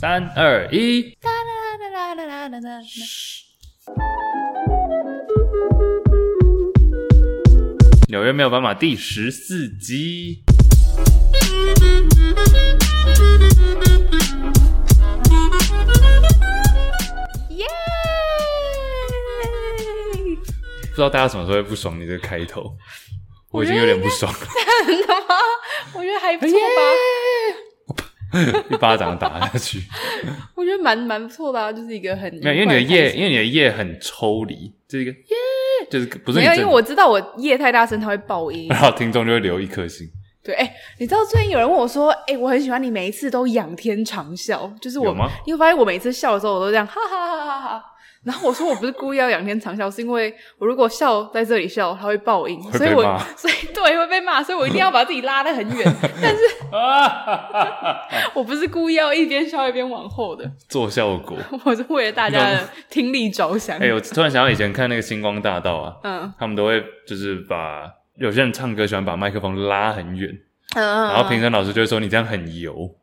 三二一。纽约没有斑马第十四集。耶！不知道大家什么时候会不爽你这个开头，我已经有点不爽了。真的 吗？我觉得还不错吧。一巴掌打下去，我觉得蛮蛮不错的啊，就是一个很没有，因为你的夜，因为你的夜很抽离，这一个耶，就是不是没有，因为我知道我夜太大声，它会爆音，然后听众就会留一颗心。对，哎、欸，你知道最近有人问我说，哎、欸，我很喜欢你每一次都仰天长笑，就是我，你会发现我每次笑的时候，我都这样，哈哈哈。然后我说我不是故意要仰天长笑，是因为我如果笑在这里笑，它会报应，所以我所以对会被骂，所以我一定要把自己拉得很远。但是 我不是故意要一边笑一边往后的做效果，我是为了大家的听力着想。哎、欸，我突然想到以前看那个星光大道啊，嗯，他们都会就是把有些人唱歌喜欢把麦克风拉很远，嗯，然后评审老师就会说你这样很油，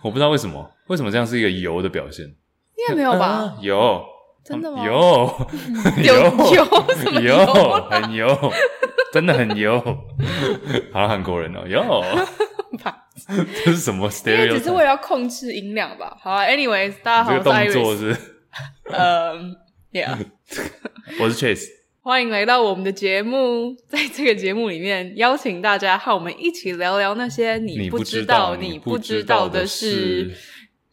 我不知道为什么，为什么这样是一个油的表现？应该没有吧？啊、有。真的吗？油油油什么油？很油，真的很油。好像韩国人哦，有。这是什么 stereo？因为只是为了要控制音量吧。好啊，anyways，大家好，这个动作是。呃、um,，Yeah，我是 Chase，欢迎来到我们的节目。在这个节目里面，邀请大家和我们一起聊聊那些你不知道、你不知道的事。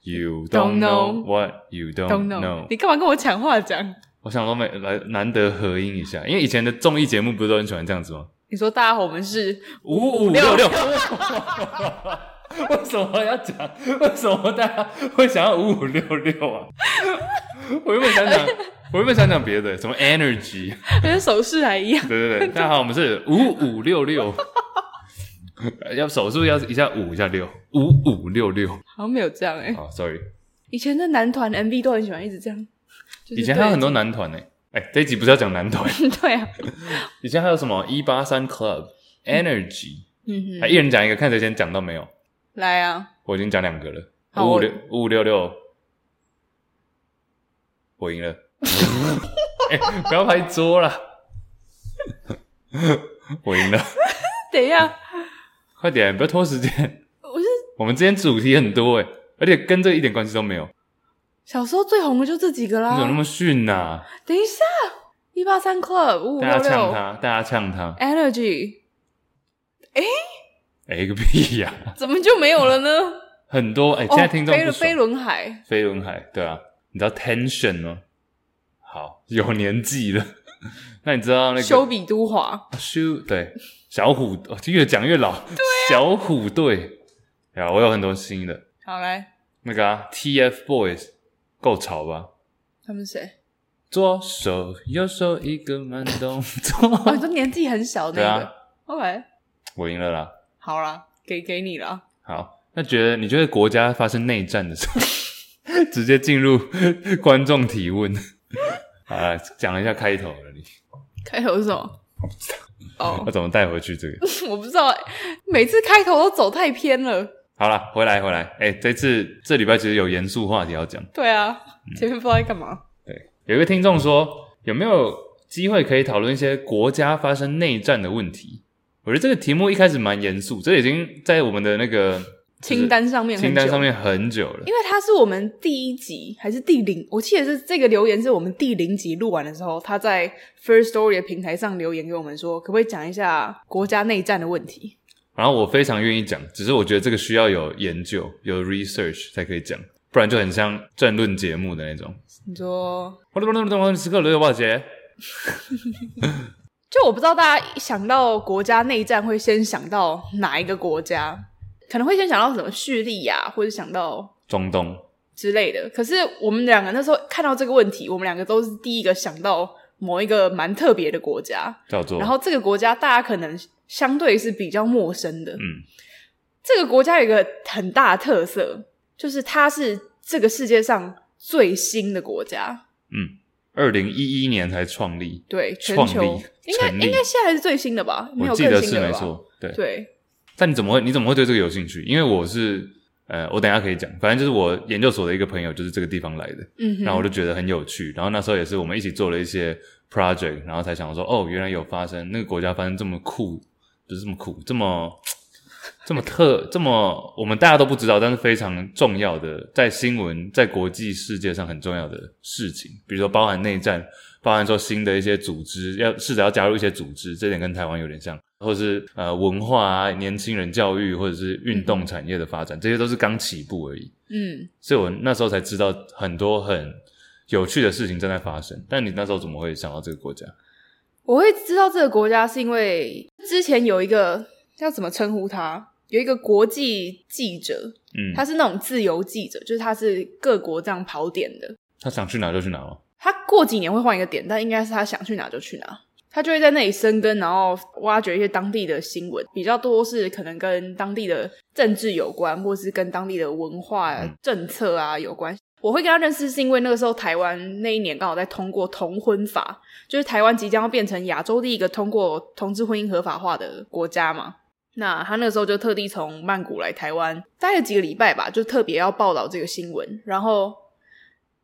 You don't know what you don't, know。你干嘛跟我抢话讲？我想说，没来难得合音一下，因为以前的综艺节目不是都很喜欢这样子吗？你说大家好，我们是五五六六。为什么要讲？为什么大家会想要五五六六啊？我原本想讲，我原本想讲别的，什么 energy，跟手势还一样。对对对，大家好，我们是五五六六。要手速要一下五一下六五五六六，好像没有这样哎、欸。好，sorry。以前的男团 MV 都很喜欢一直这样。以前还有很多男团呢。哎，这一集不是要讲男团？对啊。以前还有什么一八三 Club、Energy，嗯哼，一人讲一个，看谁先讲到没有。来啊！我已经讲两个了，五五六五五六六，我赢了。哎，不要拍桌了。我赢了。等一下。快点，不要拖时间。我是 我们之间主题很多哎，而且跟这个一点关系都没有。小时候最红的就这几个啦。你怎么那么逊呐、啊？等一下，一八三 Club 五五六六，大家呛他，大家呛他。Energy，哎哎个屁呀、啊！怎么就没有了呢？很多哎，现在听众飞轮海，飞轮海，对啊，你知道 Tension 吗？好，有年纪了。那你知道那个修比都华？修对。小虎就越讲越老。对、啊，小虎队。啊，我有很多新的。好来，那个啊，TFBOYS，够潮吧？他们谁？左手右手一个慢动作。哦，你说年纪很小那个。对啊。OK。我赢了啦。好啦，给给你了。好，那觉得你觉得国家发生内战的时候，直接进入观众提问。好啦，讲一下开头了你。开头是什么？哦，要怎么带回去这个？我不知道，每次开头都走太偏了。好了，回来回来，哎、欸，这次这礼拜其实有严肃话题要讲。对啊，前面不知道在干嘛。对，有一个听众说，有没有机会可以讨论一些国家发生内战的问题？我觉得这个题目一开始蛮严肃，这已经在我们的那个。清单上面，清单上面很久了，因为他是我们第一集还是第零？我记得是这个留言是我们第零集录完的时候，他在 First Story 的平台上留言给我们说，可不可以讲一下国家内战的问题？然后我非常愿意讲，只是我觉得这个需要有研究、有 research 才可以讲，不然就很像政论节目的那种。你说，我等等等等，时刻留有报姐。就我不知道大家想到国家内战会先想到哪一个国家？可能会先想到什么叙利亚，或者想到中东之类的。可是我们两个那时候看到这个问题，我们两个都是第一个想到某一个蛮特别的国家，叫做。然后这个国家大家可能相对是比较陌生的。嗯，这个国家有一个很大的特色，就是它是这个世界上最新的国家。嗯。二零一一年才创立，对，全球应该应该现在还是最新的吧？我记得是没错，对对。但你怎么会你怎么会对这个有兴趣？因为我是呃，我等一下可以讲，反正就是我研究所的一个朋友，就是这个地方来的，嗯，然后我就觉得很有趣。然后那时候也是我们一起做了一些 project，然后才想说，哦，原来有发生那个国家发生这么酷，不是这么酷，这么。这么特，这么我们大家都不知道，但是非常重要的，在新闻，在国际世界上很重要的事情，比如说包含内战，包含说新的一些组织要试着要加入一些组织，这点跟台湾有点像，或者是呃文化啊、年轻人教育，或者是运动产业的发展，嗯、这些都是刚起步而已。嗯，所以我那时候才知道很多很有趣的事情正在发生。但你那时候怎么会想到这个国家？我会知道这个国家是因为之前有一个。要怎么称呼他？有一个国际记者，嗯，他是那种自由记者，就是他是各国这样跑点的。他想去哪就去哪哦。他过几年会换一个点，但应该是他想去哪就去哪。他就会在那里生根，然后挖掘一些当地的新闻，比较多是可能跟当地的政治有关，或是跟当地的文化政策啊有关。我会跟他认识，是因为那个时候台湾那一年刚好在通过同婚法，就是台湾即将要变成亚洲第一个通过同志婚姻合法化的国家嘛。那他那个时候就特地从曼谷来台湾待了几个礼拜吧，就特别要报道这个新闻。然后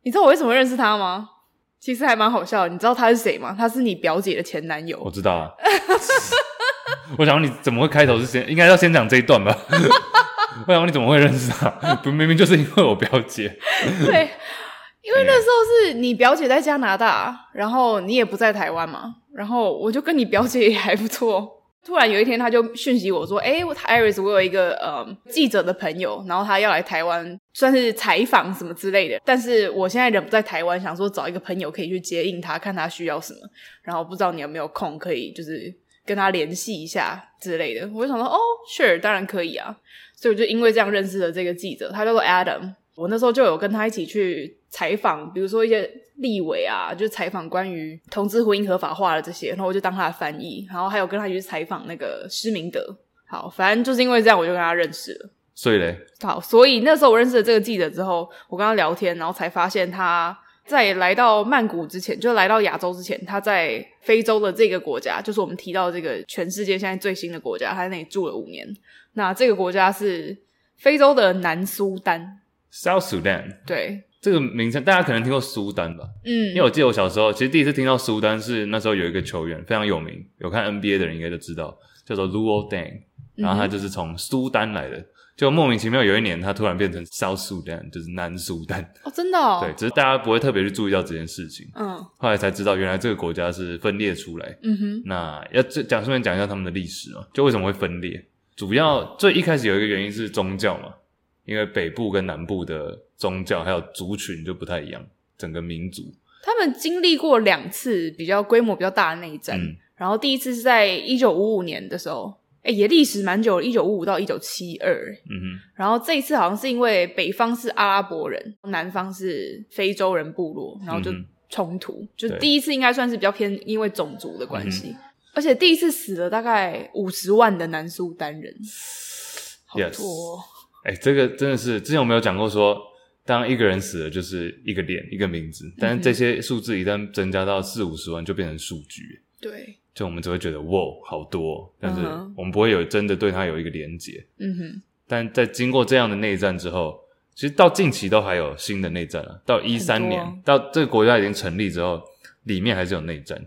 你知道我为什么认识他吗？其实还蛮好笑的。你知道他是谁吗？他是你表姐的前男友。我知道啊。我想问你怎么会开头是先应该要先讲这一段吧？我想问你怎么会认识他？不，明明就是因为我表姐。对，因为那时候是你表姐在加拿大，然后你也不在台湾嘛，然后我就跟你表姐也还不错。突然有一天，他就讯息我说：“哎，Iris，我有一个呃记者的朋友，然后他要来台湾，算是采访什么之类的。但是我现在人不在台湾，想说找一个朋友可以去接应他，看他需要什么。然后不知道你有没有空，可以就是跟他联系一下之类的。我就想说，哦，Sure，当然可以啊。所以我就因为这样认识了这个记者，他叫做 Adam。我那时候就有跟他一起去采访，比如说一些。”立委啊，就采访关于同志婚姻合法化的这些，然后我就当他的翻译，然后还有跟他一起去采访那个施明德。好，反正就是因为这样，我就跟他认识了。所以嘞，好，所以那时候我认识了这个记者之后，我跟他聊天，然后才发现他在来到曼谷之前，就来到亚洲之前，他在非洲的这个国家，就是我们提到这个全世界现在最新的国家，他在那里住了五年。那这个国家是非洲的南苏丹 （South Sudan）。对。这个名称大家可能听过苏丹吧？嗯，因为我记得我小时候其实第一次听到苏丹是那时候有一个球员非常有名，有看 NBA 的人应该都知道，叫做 Luol Deng，然后他就是从苏丹来的，嗯、就莫名其妙有一年他突然变成 South Sudan，就是南苏丹。哦，真的哦？对，只是大家不会特别去注意到这件事情。嗯，后来才知道原来这个国家是分裂出来。嗯哼，那要讲顺便讲一下他们的历史嘛，就为什么会分裂？主要最一开始有一个原因是宗教嘛。因为北部跟南部的宗教还有族群就不太一样，整个民族。他们经历过两次比较规模比较大的内战，嗯、然后第一次是在一九五五年的时候，诶也历时蛮久，一九五五到一九七二，嗯哼，然后这一次好像是因为北方是阿拉伯人，南方是非洲人部落，然后就冲突，嗯、就第一次应该算是比较偏因为种族的关系，嗯、而且第一次死了大概五十万的南苏丹人，好多.哎，这个真的是之前我没有讲过，说当一个人死了就是一个脸一个名字，但是这些数字一旦增加到四五十万，就变成数据。对，就我们只会觉得哇，好多，但是我们不会有真的对它有一个连结。嗯哼。但在经过这样的内战之后，其实到近期都还有新的内战啊。到一三年，啊、到这个国家已经成立之后，里面还是有内战。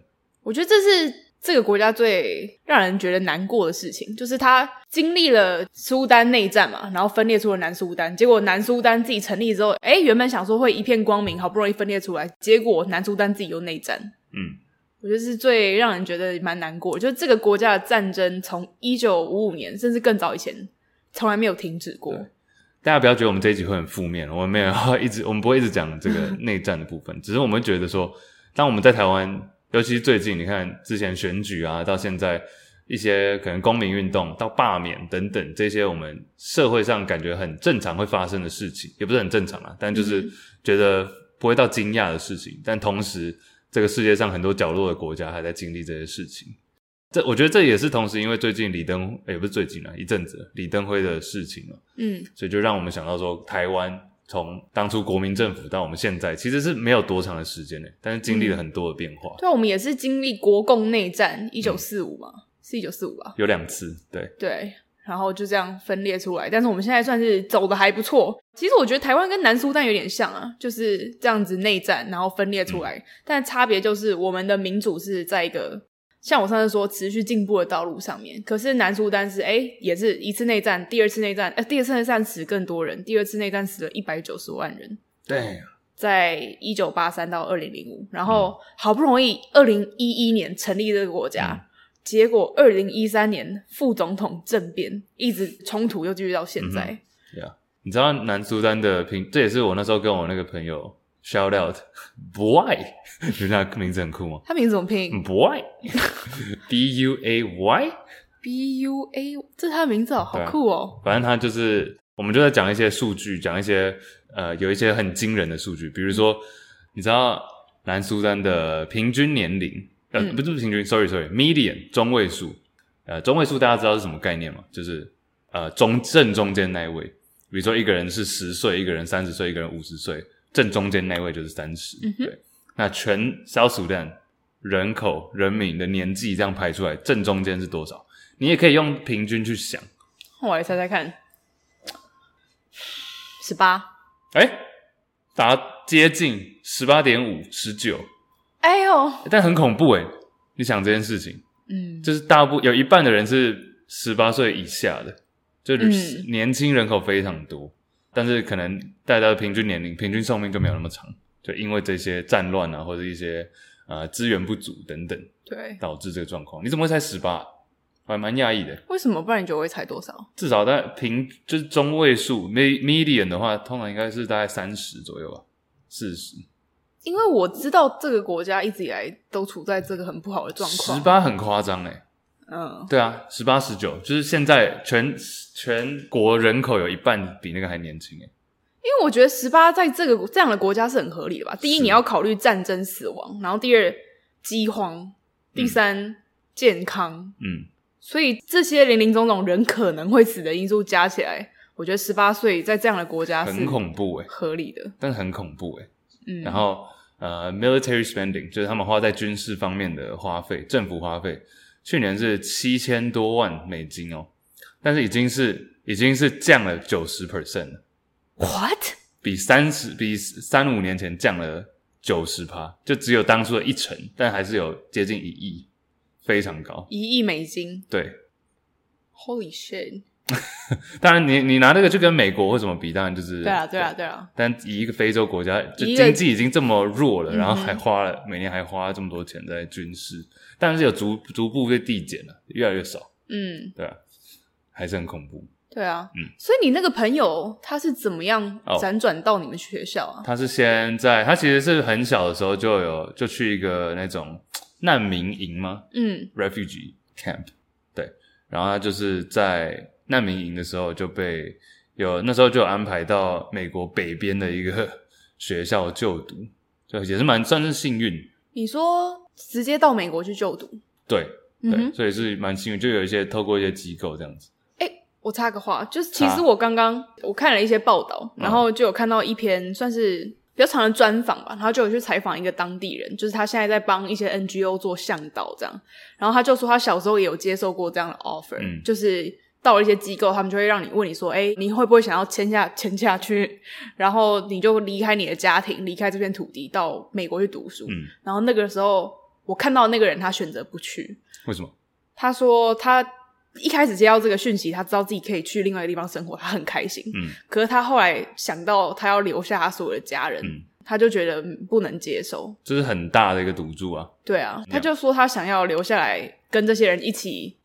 我觉得这是。这个国家最让人觉得难过的事情，就是他经历了苏丹内战嘛，然后分裂出了南苏丹。结果南苏丹自己成立之后，诶，原本想说会一片光明，好不容易分裂出来，结果南苏丹自己又内战。嗯，我觉得是最让人觉得蛮难过。就是这个国家的战争从一九五五年甚至更早以前，从来没有停止过。大家不要觉得我们这一集会很负面，我们没有一直，我们不会一直讲这个 内战的部分，只是我们觉得说，当我们在台湾。尤其是最近，你看之前选举啊，到现在一些可能公民运动到罢免等等这些我们社会上感觉很正常会发生的事情，也不是很正常啊，但就是觉得不会到惊讶的事情。但同时，这个世界上很多角落的国家还在经历这些事情。这我觉得这也是同时，因为最近李登也不是最近啊，一阵子李登辉的事情了，嗯，所以就让我们想到说，台湾从当初国民政府到我们现在，其实是没有多长的时间呢，但是经历了很多的变化。嗯、对，我们也是经历国共内战，一九四五嘛。嗯是一九四五吧，有两次，对对，然后就这样分裂出来。但是我们现在算是走的还不错。其实我觉得台湾跟南苏丹有点像啊，就是这样子内战，然后分裂出来。嗯、但差别就是我们的民主是在一个像我上次说持续进步的道路上面。可是南苏丹是哎，也是一次内战，第二次内战，呃，第二次内战死更多人，第二次内战死了一百九十万人。对，在一九八三到二零零五，然后好不容易二零一一年成立这个国家。嗯结果，二零一三年副总统政变，一直冲突又继续到现在。对啊、嗯，你知道南苏丹的平，这也是我那时候跟我那个朋友 shout out，boy，觉 得他名字很酷吗？他名字怎么拼？boy，b u a y，b u a，这是他的名字哦，好酷哦。反正他就是，我们就在讲一些数据，讲一些呃，有一些很惊人的数据，比如说，你知道南苏丹的平均年龄？呃，不是平均，sorry sorry，median 中位数，呃，中位数大家知道是什么概念吗？就是呃中正中间那一位，比如说一个人是十岁，一个人三十岁，一个人五十岁，正中间那位就是三十。嗯。对，那全 South Sudan 人口人民的年纪这样排出来，正中间是多少？你也可以用平均去想。我来猜猜看，十八。哎，答接近十八点五，十九。哎呦！但很恐怖诶，你想这件事情，嗯，就是大部有一半的人是十八岁以下的，就是年轻人口非常多，嗯、但是可能大家的平均年龄、平均寿命就没有那么长，就因为这些战乱啊，或者一些呃资源不足等等，对，导致这个状况。你怎么会猜十八？我还蛮讶异的。为什么？不然你觉得我会猜多少？至少在平就是中位数，median 的话，通常应该是大概三十左右吧，四十。因为我知道这个国家一直以来都处在这个很不好的状况。十八很夸张诶，嗯，对啊，十八十九，就是现在全全国人口有一半比那个还年轻诶。因为我觉得十八在这个这样的国家是很合理的吧？第一，你要考虑战争死亡，然后第二，饥荒，第三，嗯、健康，嗯，所以这些林林总总人可能会死的因素加起来，我觉得十八岁在这样的国家是很恐怖诶，合理的，但是很恐怖诶。嗯，然后呃，military spending 就是他们花在军事方面的花费，政府花费，去年是七千多万美金哦，但是已经是已经是降了九十 percent 了。What？比三十比三五年前降了九十趴，就只有当初的一成，但还是有接近一亿，非常高。一亿美金？对。Holy shit！当然你，你你拿这个去跟美国或什么比，当然就是对啊，对啊，对啊。但以一个非洲国家，就经济已经这么弱了，然后还花了、嗯、每年还花了这么多钱在军事，但是有逐逐步被递减了，越来越少。嗯，对啊，还是很恐怖。对啊，嗯。所以你那个朋友他是怎么样辗转到你们学校啊？哦、他是先在他其实是很小的时候就有就去一个那种难民营吗？嗯，refugee camp。对，然后他就是在。难民营的时候就被有那时候就有安排到美国北边的一个学校就读，就也是蛮算是幸运。你说直接到美国去就读？对对，嗯、所以是蛮幸运，就有一些透过一些机构这样子。我插个话，就是其实我刚刚我看了一些报道，啊、然后就有看到一篇算是比较长的专访吧，然后就有去采访一个当地人，就是他现在在帮一些 NGO 做向导这样，然后他就说他小时候也有接受过这样的 offer，、嗯、就是。到了一些机构，他们就会让你问你说：“哎，你会不会想要签下签下去？然后你就离开你的家庭，离开这片土地，到美国去读书。”嗯，然后那个时候，我看到那个人，他选择不去。为什么？他说他一开始接到这个讯息，他知道自己可以去另外一个地方生活，他很开心。嗯，可是他后来想到他要留下他所有的家人，嗯，他就觉得不能接受。这是很大的一个赌注啊！对啊，他就说他想要留下来跟这些人一起。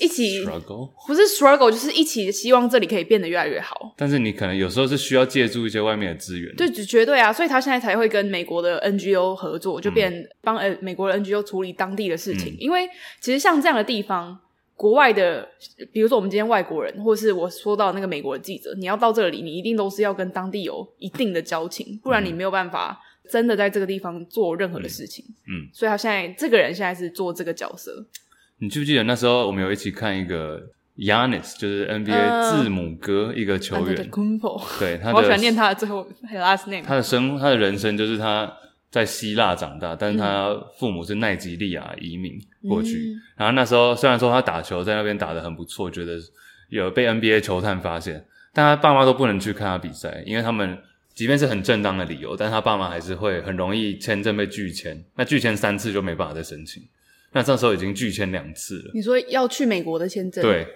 一起 struggle 不是 struggle，就是一起希望这里可以变得越来越好。但是你可能有时候是需要借助一些外面的资源，对，绝对啊，所以他现在才会跟美国的 NGO 合作，就变帮呃美国的 NGO 处理当地的事情。嗯、因为其实像这样的地方，国外的，比如说我们今天外国人，或是我说到那个美国的记者，你要到这里，你一定都是要跟当地有一定的交情，不然你没有办法真的在这个地方做任何的事情。嗯，嗯，所以他现在这个人现在是做这个角色。你记不记得那时候我们有一起看一个 Giannis，就是 NBA 字母哥一个球员，呃、对，他的喜欢念他的最后 last name。他的生他的人生就是他在希腊长大，但是他父母是奈及利亚移民过去。嗯、然后那时候虽然说他打球在那边打得很不错，觉得有被 NBA 球探发现，但他爸妈都不能去看他比赛，因为他们即便是很正当的理由，但他爸妈还是会很容易签证被拒签，那拒签三次就没办法再申请。那这时候已经拒签两次了。你说要去美国的签证？对，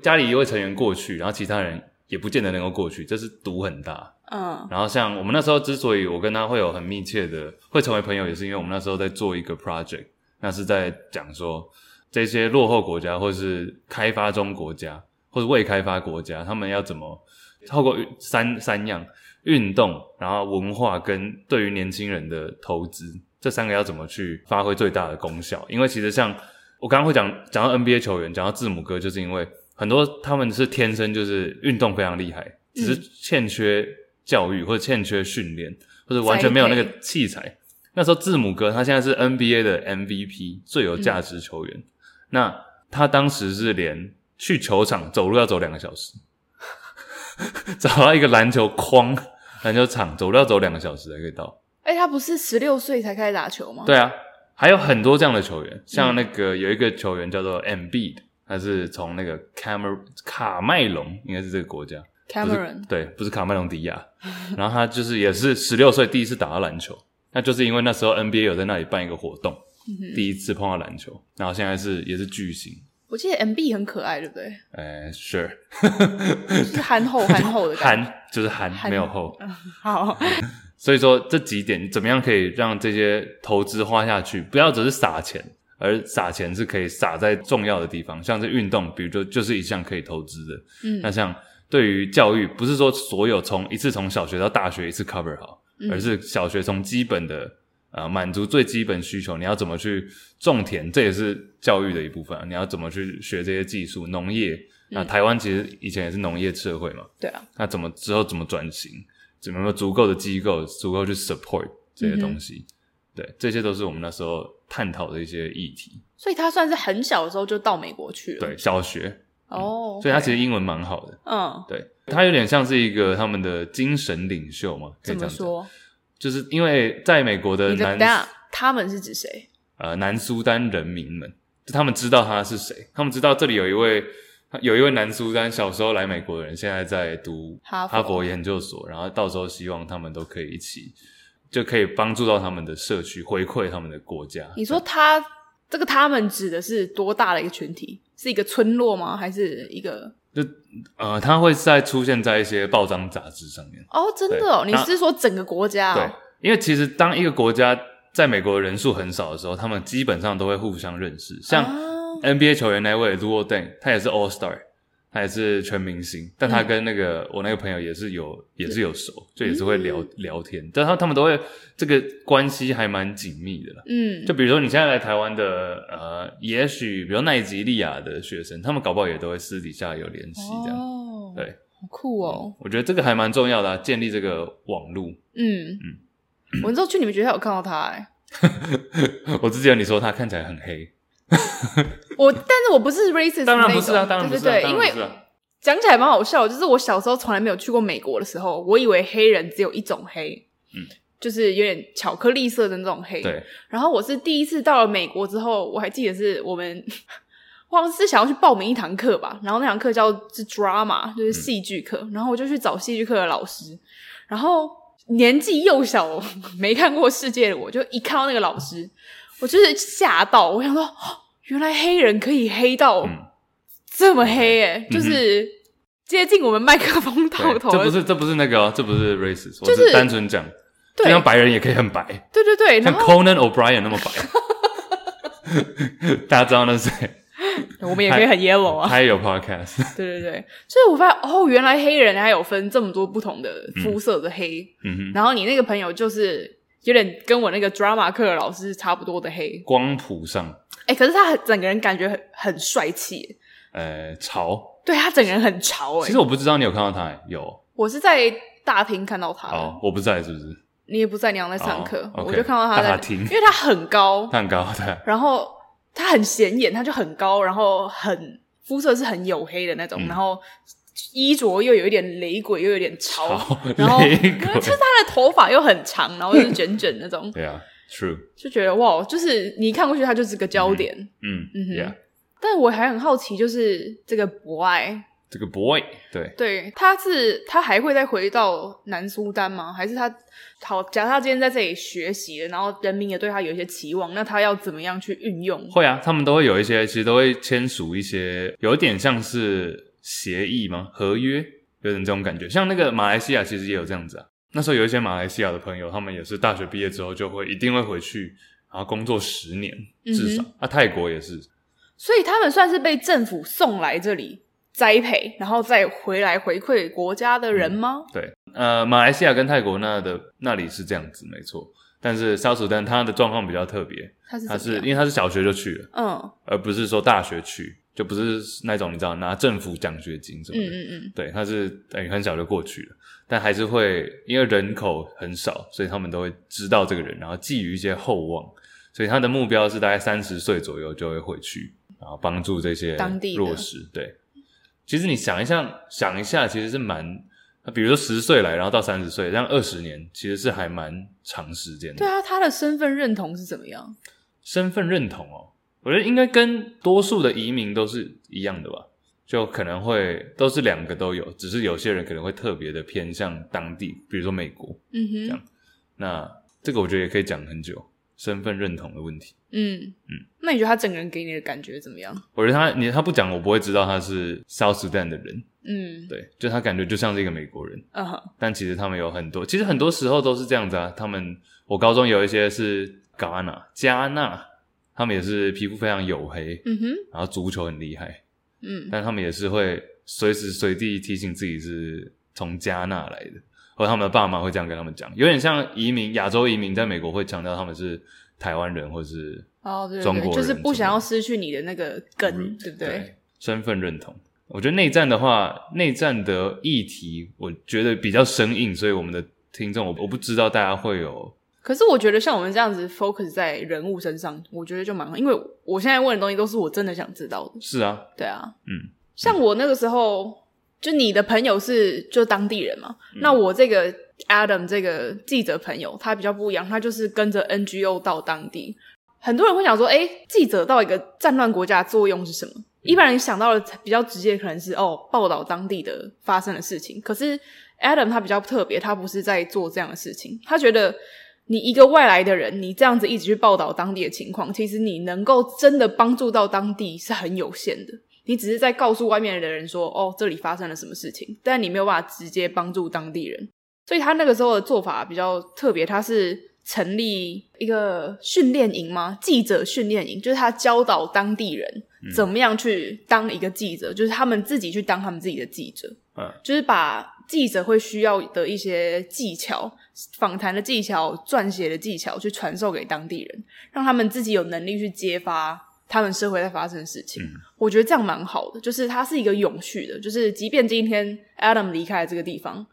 家里一位成员过去，然后其他人也不见得能够过去，这是赌很大。嗯。然后像我们那时候之所以我跟他会有很密切的会成为朋友，也是因为我们那时候在做一个 project，那是在讲说这些落后国家或是开发中国家或是未开发国家，他们要怎么透过三三样运动，然后文化跟对于年轻人的投资。这三个要怎么去发挥最大的功效？因为其实像我刚刚会讲讲到 NBA 球员，讲到字母哥，就是因为很多他们是天生就是运动非常厉害，只是欠缺教育或者欠缺训练，或者完全没有那个器材。那时候字母哥他现在是 NBA 的 MVP 最有价值球员，嗯、那他当时是连去球场走路要走两个小时，找到一个篮球框、篮球场，走路要走两个小时才可以到。哎、欸，他不是十六岁才开始打球吗？对啊，还有很多这样的球员，像那个有一个球员叫做 Embiid，他是从那个 Camer 卡麦隆，应该是这个国家，Cameron 对，不是卡麦隆迪亚。然后他就是也是十六岁第一次打到篮球，那就是因为那时候 NBA 有在那里办一个活动，第一次碰到篮球，然后现在是也是巨星。我记得 Embiid 很可爱，对不对？哎，Sure，是憨厚憨厚的感觉，憨就是憨，没有厚。好。所以说这几点怎么样可以让这些投资花下去？不要只是撒钱，而撒钱是可以撒在重要的地方，像是运动，比如说就是一项可以投资的。嗯，那像对于教育，不是说所有从一次从小学到大学一次 cover 好，而是小学从基本的呃满足最基本需求，你要怎么去种田，这也是教育的一部分。啊你要怎么去学这些技术？农业，那台湾其实以前也是农业社会嘛。对啊，那怎么之后怎么转型？怎么有足够的机构，足够去 support 这些东西？嗯、对，这些都是我们那时候探讨的一些议题。所以他算是很小的时候就到美国去了。对，小学哦、嗯，oh, 所以他其实英文蛮好的。嗯，对，他有点像是一个他们的精神领袖嘛，可以这样说。就是因为在美国的南，他们是指谁？呃，南苏丹人民们，就他们知道他是谁，他们知道这里有一位。有一位南苏丹小时候来美国的人，现在在读哈佛研究所，然后到时候希望他们都可以一起，就可以帮助到他们的社区，回馈他们的国家。你说他这个他们指的是多大的一个群体？是一个村落吗？还是一个？就呃，他会再出现在一些报章杂志上面。哦，真的哦？你是说整个国家哦？对，因为其实当一个国家在美国人数很少的时候，他们基本上都会互相认识，像。啊 NBA 球员那位 Luol Deng，他也是 All Star，他也是全明星，但他跟那个、嗯、我那个朋友也是有也是有熟，就也是会聊、嗯、聊天，但他他们都会这个关系还蛮紧密的啦。嗯，就比如说你现在来台湾的呃，也许比如奈及利亚的学生，他们搞不好也都会私底下有联系这样。哦，对，好酷哦、嗯。我觉得这个还蛮重要的、啊，建立这个网路。嗯嗯，我之后去你们学校有看到他哎、欸，我只记得你说他看起来很黑。我，但是我不是 racist，当然不是啊，当然不是、啊，对对对，因为讲起来蛮好笑，就是我小时候从来没有去过美国的时候，我以为黑人只有一种黑，嗯，就是有点巧克力色的那种黑。对。然后我是第一次到了美国之后，我还记得是我们，我好像是想要去报名一堂课吧，然后那堂课叫是 drama，就是戏剧课，嗯、然后我就去找戏剧课的老师，然后年纪幼小没看过世界的我，就一看到那个老师。我就是吓到，我想说，原来黑人可以黑到这么黑诶、嗯、就是接近我们麦克风到头。这不是这不是那个、哦，这不是 racist，就是单纯讲，就像白人也可以很白。对对对，像 Conan O'Brien 那么白。大家知道那是谁？我们也可以很 yellow 啊。他也有 podcast。对对对，所以我发现哦，原来黑人还有分这么多不同的肤色的黑。嗯哼。然后你那个朋友就是有点跟我那个 drama 课的老师差不多的黑。光谱上。哎，可是他整个人感觉很很帅气。呃，潮。对，他整个人很潮哎。其实我不知道你有看到他，有。我是在大厅看到他。哦，我不在，是不是？你也不在，你好像在上课，oh, okay. 我就看到他在，因为他很高，他很高，对。然后他很显眼，他就很高，然后很肤色是很黝黑的那种，嗯、然后衣着又有一点雷鬼，又有点潮，然后就是他的头发又很长，然后又是卷卷那种。对啊，True，就觉得哇，就是你一看过去，它就是个焦点。嗯嗯哼。Yeah. 但我还很好奇，就是这个博爱。这个 boy，对对，他是他还会再回到南苏丹吗？还是他好？假如他今天在这里学习了，然后人民也对他有一些期望，那他要怎么样去运用？会啊，他们都会有一些，其实都会签署一些，有点像是协议吗？合约，有点这种感觉。像那个马来西亚，其实也有这样子啊。那时候有一些马来西亚的朋友，他们也是大学毕业之后就会一定会回去，然后工作十年至少。嗯、啊，泰国也是，所以他们算是被政府送来这里。栽培，然后再回来回馈国家的人吗？嗯、对，呃，马来西亚跟泰国那的那里是这样子，没错。但是沙苏丹他的状况比较特别，他是他是因为他是小学就去了，嗯，而不是说大学去，就不是那种你知道拿政府奖学金什么的，嗯嗯嗯，对，他是等于很小就过去了，但还是会因为人口很少，所以他们都会知道这个人，然后寄予一些厚望，所以他的目标是大概三十岁左右就会回去，然后帮助这些当地弱势，对。其实你想一下，想一下，其实是蛮，比如说十岁来，然后到三十岁，这样二十年，其实是还蛮长时间的。对啊，他的身份认同是怎么样？身份认同哦，我觉得应该跟多数的移民都是一样的吧，就可能会都是两个都有，只是有些人可能会特别的偏向当地，比如说美国，嗯哼，这样。那这个我觉得也可以讲很久。身份认同的问题。嗯嗯，那你觉得他整个人给你的感觉怎么样？我觉得他，你他不讲，我不会知道他是 South Sudan 的人。嗯，对，就他感觉就像是一个美国人。嗯哼，但其实他们有很多，其实很多时候都是这样子啊。他们，我高中有一些是加纳，加纳，他们也是皮肤非常黝黑。嗯哼，然后足球很厉害。嗯，但他们也是会随时随地提醒自己是从加纳来的。或他们的爸妈会这样跟他们讲，有点像移民，亚洲移民在美国会强调他们是台湾人或是哦，对，中国人，就是不想要失去你的那个根对不对？对，身份认同。我觉得内战的话，内战的议题，我觉得比较生硬，所以我们的听众，我我不知道大家会有。可是我觉得像我们这样子 focus 在人物身上，我觉得就蛮好，因为我现在问的东西都是我真的想知道的。是啊，对啊，嗯，像我那个时候。就你的朋友是就当地人嘛？嗯、那我这个 Adam 这个记者朋友，他比较不一样，他就是跟着 NGO 到当地。很多人会想说，诶，记者到一个战乱国家的作用是什么？嗯、一般人想到的比较直接，可能是哦，报道当地的发生的事情。可是 Adam 他比较特别，他不是在做这样的事情。他觉得你一个外来的人，你这样子一直去报道当地的情况，其实你能够真的帮助到当地是很有限的。你只是在告诉外面的人说，哦，这里发生了什么事情，但你没有办法直接帮助当地人。所以他那个时候的做法比较特别，他是成立一个训练营吗？记者训练营，就是他教导当地人怎么样去当一个记者，嗯、就是他们自己去当他们自己的记者，嗯，就是把记者会需要的一些技巧、访谈的技巧、撰写的技巧去传授给当地人，让他们自己有能力去揭发。他们社会在发生的事情，嗯、我觉得这样蛮好的，就是它是一个永续的，就是即便今天 Adam 离开了这个地方，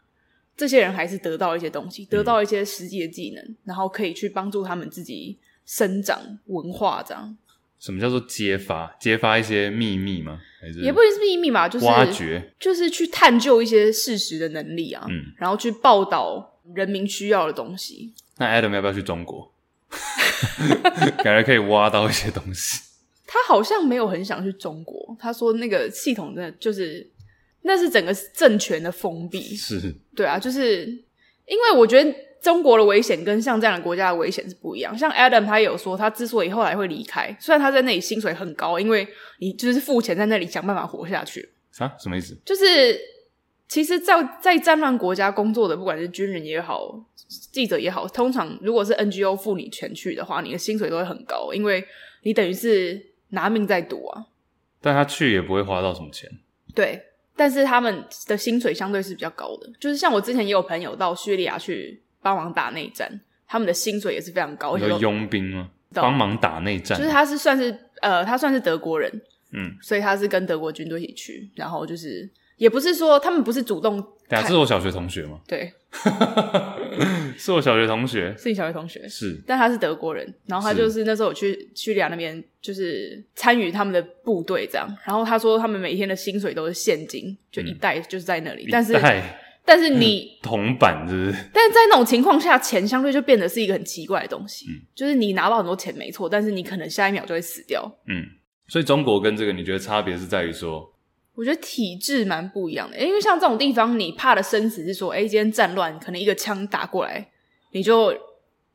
这些人还是得到一些东西，得到一些实际的技能，嗯、然后可以去帮助他们自己生长文化这样。什么叫做揭发？揭发一些秘密吗？还是也不一定是秘密吧，就是挖掘，就是去探究一些事实的能力啊，嗯，然后去报道人民需要的东西。那 Adam 要不要去中国？感觉可以挖到一些东西。他好像没有很想去中国。他说那个系统真的就是，那是整个政权的封闭。是，对啊，就是因为我觉得中国的危险跟像这样的国家的危险是不一样。像 Adam 他也有说，他之所以后来会离开，虽然他在那里薪水很高，因为你就是付钱在那里想办法活下去。啥？什么意思？就是其实在，在在战乱国家工作的，不管是军人也好，记者也好，通常如果是 NGO 付你钱去的话，你的薪水都会很高，因为你等于是。拿命在赌啊！但他去也不会花到什么钱。对，但是他们的薪水相对是比较高的，就是像我之前也有朋友到叙利亚去帮忙打内战，他们的薪水也是非常高。有佣兵吗？帮忙打内战，就是他是算是呃，他算是德国人，嗯，所以他是跟德国军队一起去，然后就是也不是说他们不是主动。对啊，是我小学同学吗？对，是我小学同学，是你小学同学，是，但他是德国人，然后他就是那时候我去叙利亚那边，就是参与他们的部队这样，然后他说他们每天的薪水都是现金，就一袋就是在那里，嗯、但是但是你铜板是不是？但是在那种情况下，钱相对就变得是一个很奇怪的东西，嗯、就是你拿到很多钱没错，但是你可能下一秒就会死掉，嗯，所以中国跟这个你觉得差别是在于说？我觉得体制蛮不一样的，因为像这种地方，你怕的生死是说，哎，今天战乱，可能一个枪打过来，你就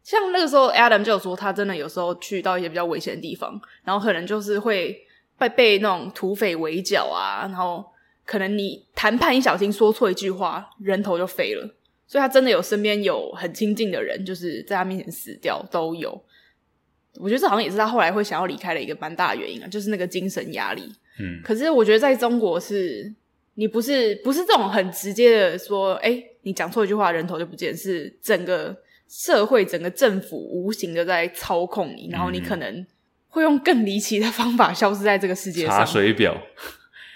像那个时候，Adam 就有说，他真的有时候去到一些比较危险的地方，然后可能就是会被被那种土匪围剿啊，然后可能你谈判一小心说错一句话，人头就飞了，所以他真的有身边有很亲近的人，就是在他面前死掉都有。我觉得这好像也是他后来会想要离开的一个蛮大的原因啊，就是那个精神压力。嗯，可是我觉得在中国是，你不是不是这种很直接的说，哎、欸，你讲错一句话，人头就不见，是整个社会、整个政府无形的在操控你，然后你可能会用更离奇的方法消失在这个世界上。查水表，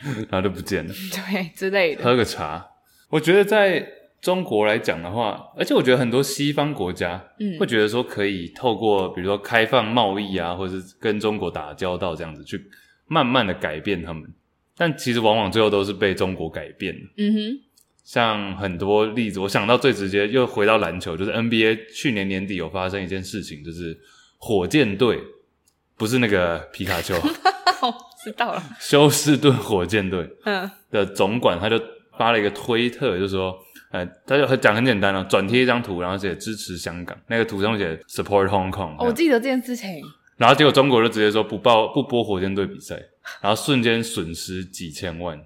然后就不见了，对之类的。喝个茶，我觉得在中国来讲的话，而且我觉得很多西方国家，嗯，会觉得说可以透过比如说开放贸易啊，或者是跟中国打交道这样子去。慢慢的改变他们，但其实往往最后都是被中国改变。嗯哼，像很多例子，我想到最直接又回到篮球，就是 NBA 去年年底有发生一件事情，就是火箭队不是那个皮卡丘，知道了，休斯顿火箭队，嗯，的总管他就发了一个推特，就说，呃，他就讲很简单哦，转贴一张图，然后写支持香港，那个图上写 Support Hong Kong。哦，我记得这件事情。然后结果中国就直接说不报不播火箭队比赛，然后瞬间损失几千万。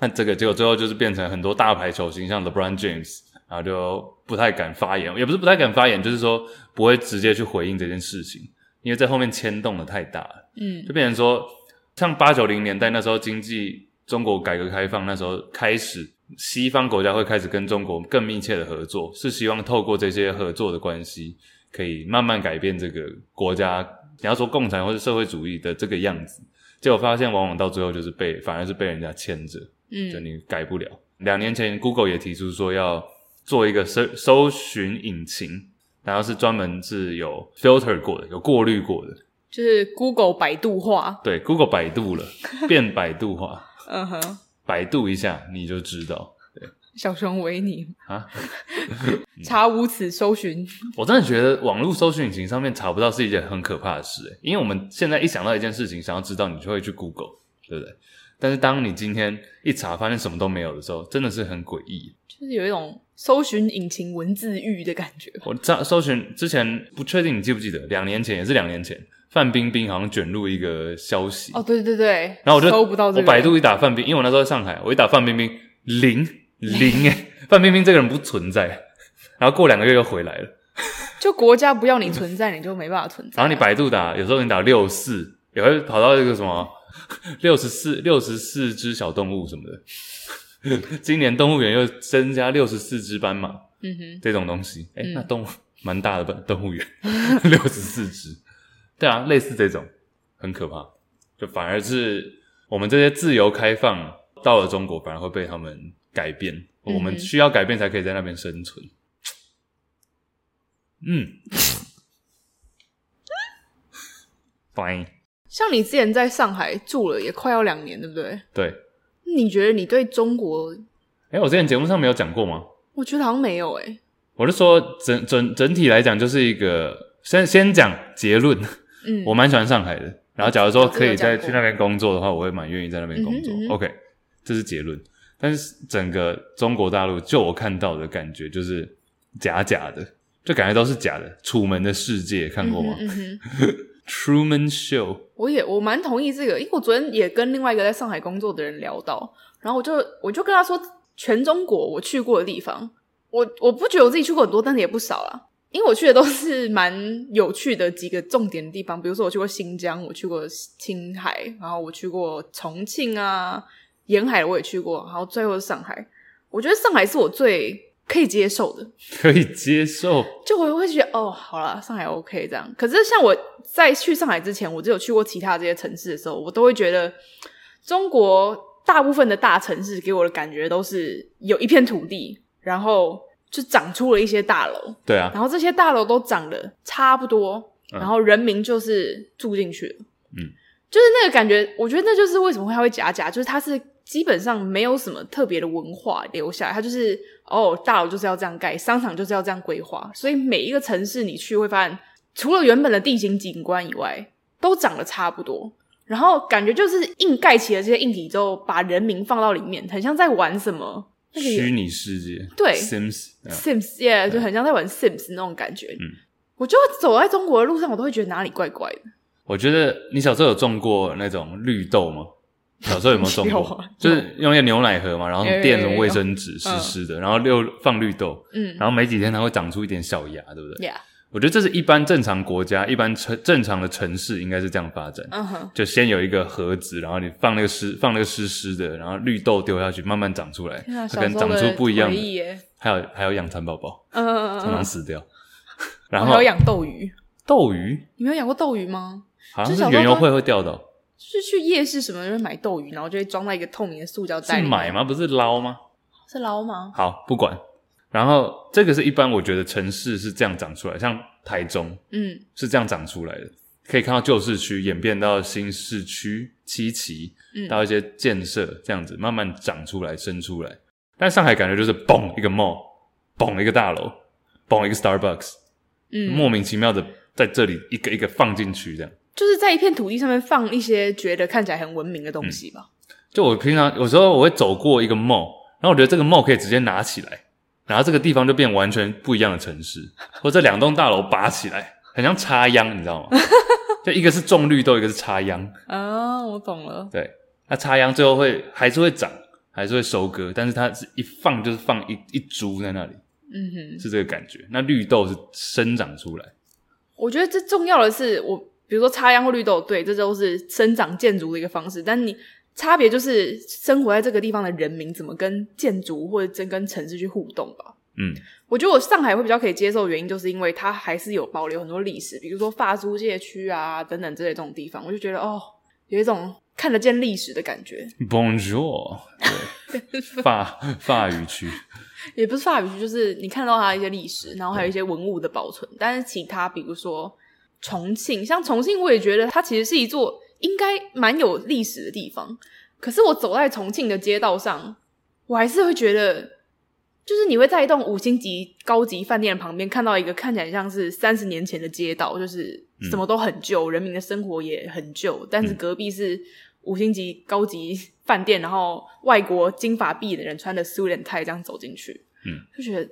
那这个结果最后就是变成很多大牌球星，像 LeBron James，然后就不太敢发言，也不是不太敢发言，就是说不会直接去回应这件事情，因为在后面牵动的太大了。嗯，就变成说，像八九零年代那时候经济中国改革开放那时候开始，西方国家会开始跟中国更密切的合作，是希望透过这些合作的关系，可以慢慢改变这个国家。你要说共产或者社会主义的这个样子，结果发现往往到最后就是被，反而是被人家牵着，嗯，就你改不了。两年前，Google 也提出说要做一个搜搜寻引擎，然后是专门是有 filter 过的，有过滤过的，就是 Google 百度化。对，Google 百度了，变百度化。嗯哼，百度一下你就知道。小熊维尼啊，查无此搜寻。我真的觉得网络搜寻引擎上面查不到是一件很可怕的事诶，因为我们现在一想到一件事情，想要知道，你就会去 Google，对不对？但是当你今天一查发现什么都没有的时候，真的是很诡异，就是有一种搜寻引擎文字狱的感觉。我查搜寻之前不确定你记不记得，两年前也是两年前，范冰冰好像卷入一个消息。哦，对对对，然后我就搜不到这个，我百度一打范冰，因为我那时候在上海，我一打范冰冰零。零诶，范冰冰这个人不存在，然后过两个月又回来了。就国家不要你存在，你就没办法存在。然后你百度打，有时候你打六四，也会跑到一个什么 六十四六十四只小动物什么的。今年动物园又增加六十四只斑马，嗯哼，这种东西，哎、那动物蛮大的吧？动物园六十四只，对啊，类似这种很可怕。就反而是我们这些自由开放到了中国，反而会被他们。改变，我们需要改变才可以在那边生存。嗯，fine。像你之前在上海住了也快要两年，对不对？对。你觉得你对中国？哎、欸，我之前节目上没有讲过吗？我觉得好像没有、欸。哎，我是说整整整体来讲，就是一个先先讲结论。嗯，我蛮喜欢上海的。然后，假如说可以再去那边工作的话，我会蛮愿意在那边工作。嗯哼嗯哼 OK，这是结论。但是整个中国大陆，就我看到的感觉就是假假的，就感觉都是假的。楚门的世界看过吗？嗯哼嗯 Truman Show。我也我蛮同意这个，因为我昨天也跟另外一个在上海工作的人聊到，然后我就我就跟他说，全中国我去过的地方，我我不觉得我自己去过很多，但是也不少啦。因为我去的都是蛮有趣的几个重点的地方，比如说我去过新疆，我去过青海，然后我去过重庆啊，沿海我也去过，然后最后是上海。我觉得上海是我最可以接受的，可以接受，就我会觉得哦，好了，上海 OK 这样。可是像我在去上海之前，我只有去过其他这些城市的时候，我都会觉得中国大部分的大城市给我的感觉都是有一片土地，然后就长出了一些大楼，对啊，然后这些大楼都长得差不多，然后人民就是住进去了，嗯，就是那个感觉，我觉得那就是为什么会它会假假，就是它是。基本上没有什么特别的文化留下来，它就是哦，大楼就是要这样盖，商场就是要这样规划，所以每一个城市你去会发现，除了原本的地形景观以外，都长得差不多。然后感觉就是硬盖起了这些硬体之后，把人民放到里面，很像在玩什么那个虚拟世界，对，Sims，Sims，yeah，就很像在玩 Sims 那种感觉。嗯，我就走在中国的路上，我都会觉得哪里怪怪的。我觉得你小时候有种过那种绿豆吗？小时候有没有种过？就是用一个牛奶盒嘛，然后垫什么卫生纸湿湿的，然后又放绿豆，嗯，然后没几天它会长出一点小芽，对不对？我觉得这是一般正常国家、一般城正常的城市应该是这样发展。嗯哼，就先有一个盒子，然后你放那个湿放那个湿湿的，然后绿豆丢下去，慢慢长出来，它可能长出不一样的。还有还有养蚕宝宝，嗯嗯嗯，常常死掉。然后还有养斗鱼，斗鱼，你没有养过斗鱼吗？好像是园游会会钓到。就是去夜市什么，就会买斗鱼，然后就会装在一个透明的塑胶袋里。是买吗？不是捞吗？是捞吗？好，不管。然后这个是一般，我觉得城市是这样长出来，像台中，嗯，是这样长出来的。可以看到旧市区演变到新市区，七期，嗯，到一些建设这样子慢慢长出来、生出来。但上海感觉就是嘣一个 mall，嘣一个大楼，嘣一个 Starbucks，嗯，莫名其妙的在这里一个一个放进去这样。就是在一片土地上面放一些觉得看起来很文明的东西吧。嗯、就我平常有时候我会走过一个 mall，然后我觉得这个 mall 可以直接拿起来，然后这个地方就变完全不一样的城市。或者两栋大楼拔起来，很像插秧，你知道吗？就一个是种绿豆，一个是插秧。啊，我懂了。对，那插秧最后会还是会长，还是会收割，但是它是一放就是放一一株在那里。嗯哼，是这个感觉。那绿豆是生长出来。我觉得这重要的是我。比如说插秧或绿豆，对，这都是生长建筑的一个方式。但你差别就是生活在这个地方的人民怎么跟建筑或者真跟城市去互动吧。嗯，我觉得我上海会比较可以接受的原因，就是因为它还是有保留很多历史，比如说法租界区啊等等之类这种地方，我就觉得哦，有一种看得见历史的感觉。Bonjour，对，法法语区也不是法语区，就是你看到它的一些历史，然后还有一些文物的保存。但是其他，比如说。重庆，像重庆，我也觉得它其实是一座应该蛮有历史的地方。可是我走在重庆的街道上，我还是会觉得，就是你会在一栋五星级高级饭店的旁边看到一个看起来像是三十年前的街道，就是什么都很旧，嗯、人民的生活也很旧，但是隔壁是五星级高级饭店，然后外国金发碧眼的人穿的 suit and tie 这样走进去，嗯，就觉得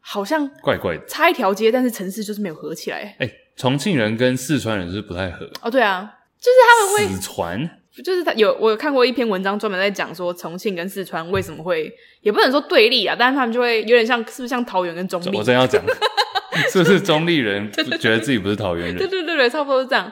好像怪怪的，差一条街，但是城市就是没有合起来，欸重庆人跟四川人是不太合。哦，对啊，就是他们会四川，就是他有我有看过一篇文章，专门在讲说重庆跟四川为什么会，也不能说对立啊，但是他们就会有点像，是不是像桃园跟中立？我真要讲，是不是中立人觉得自己不是桃园人？对对对对，差不多是这样，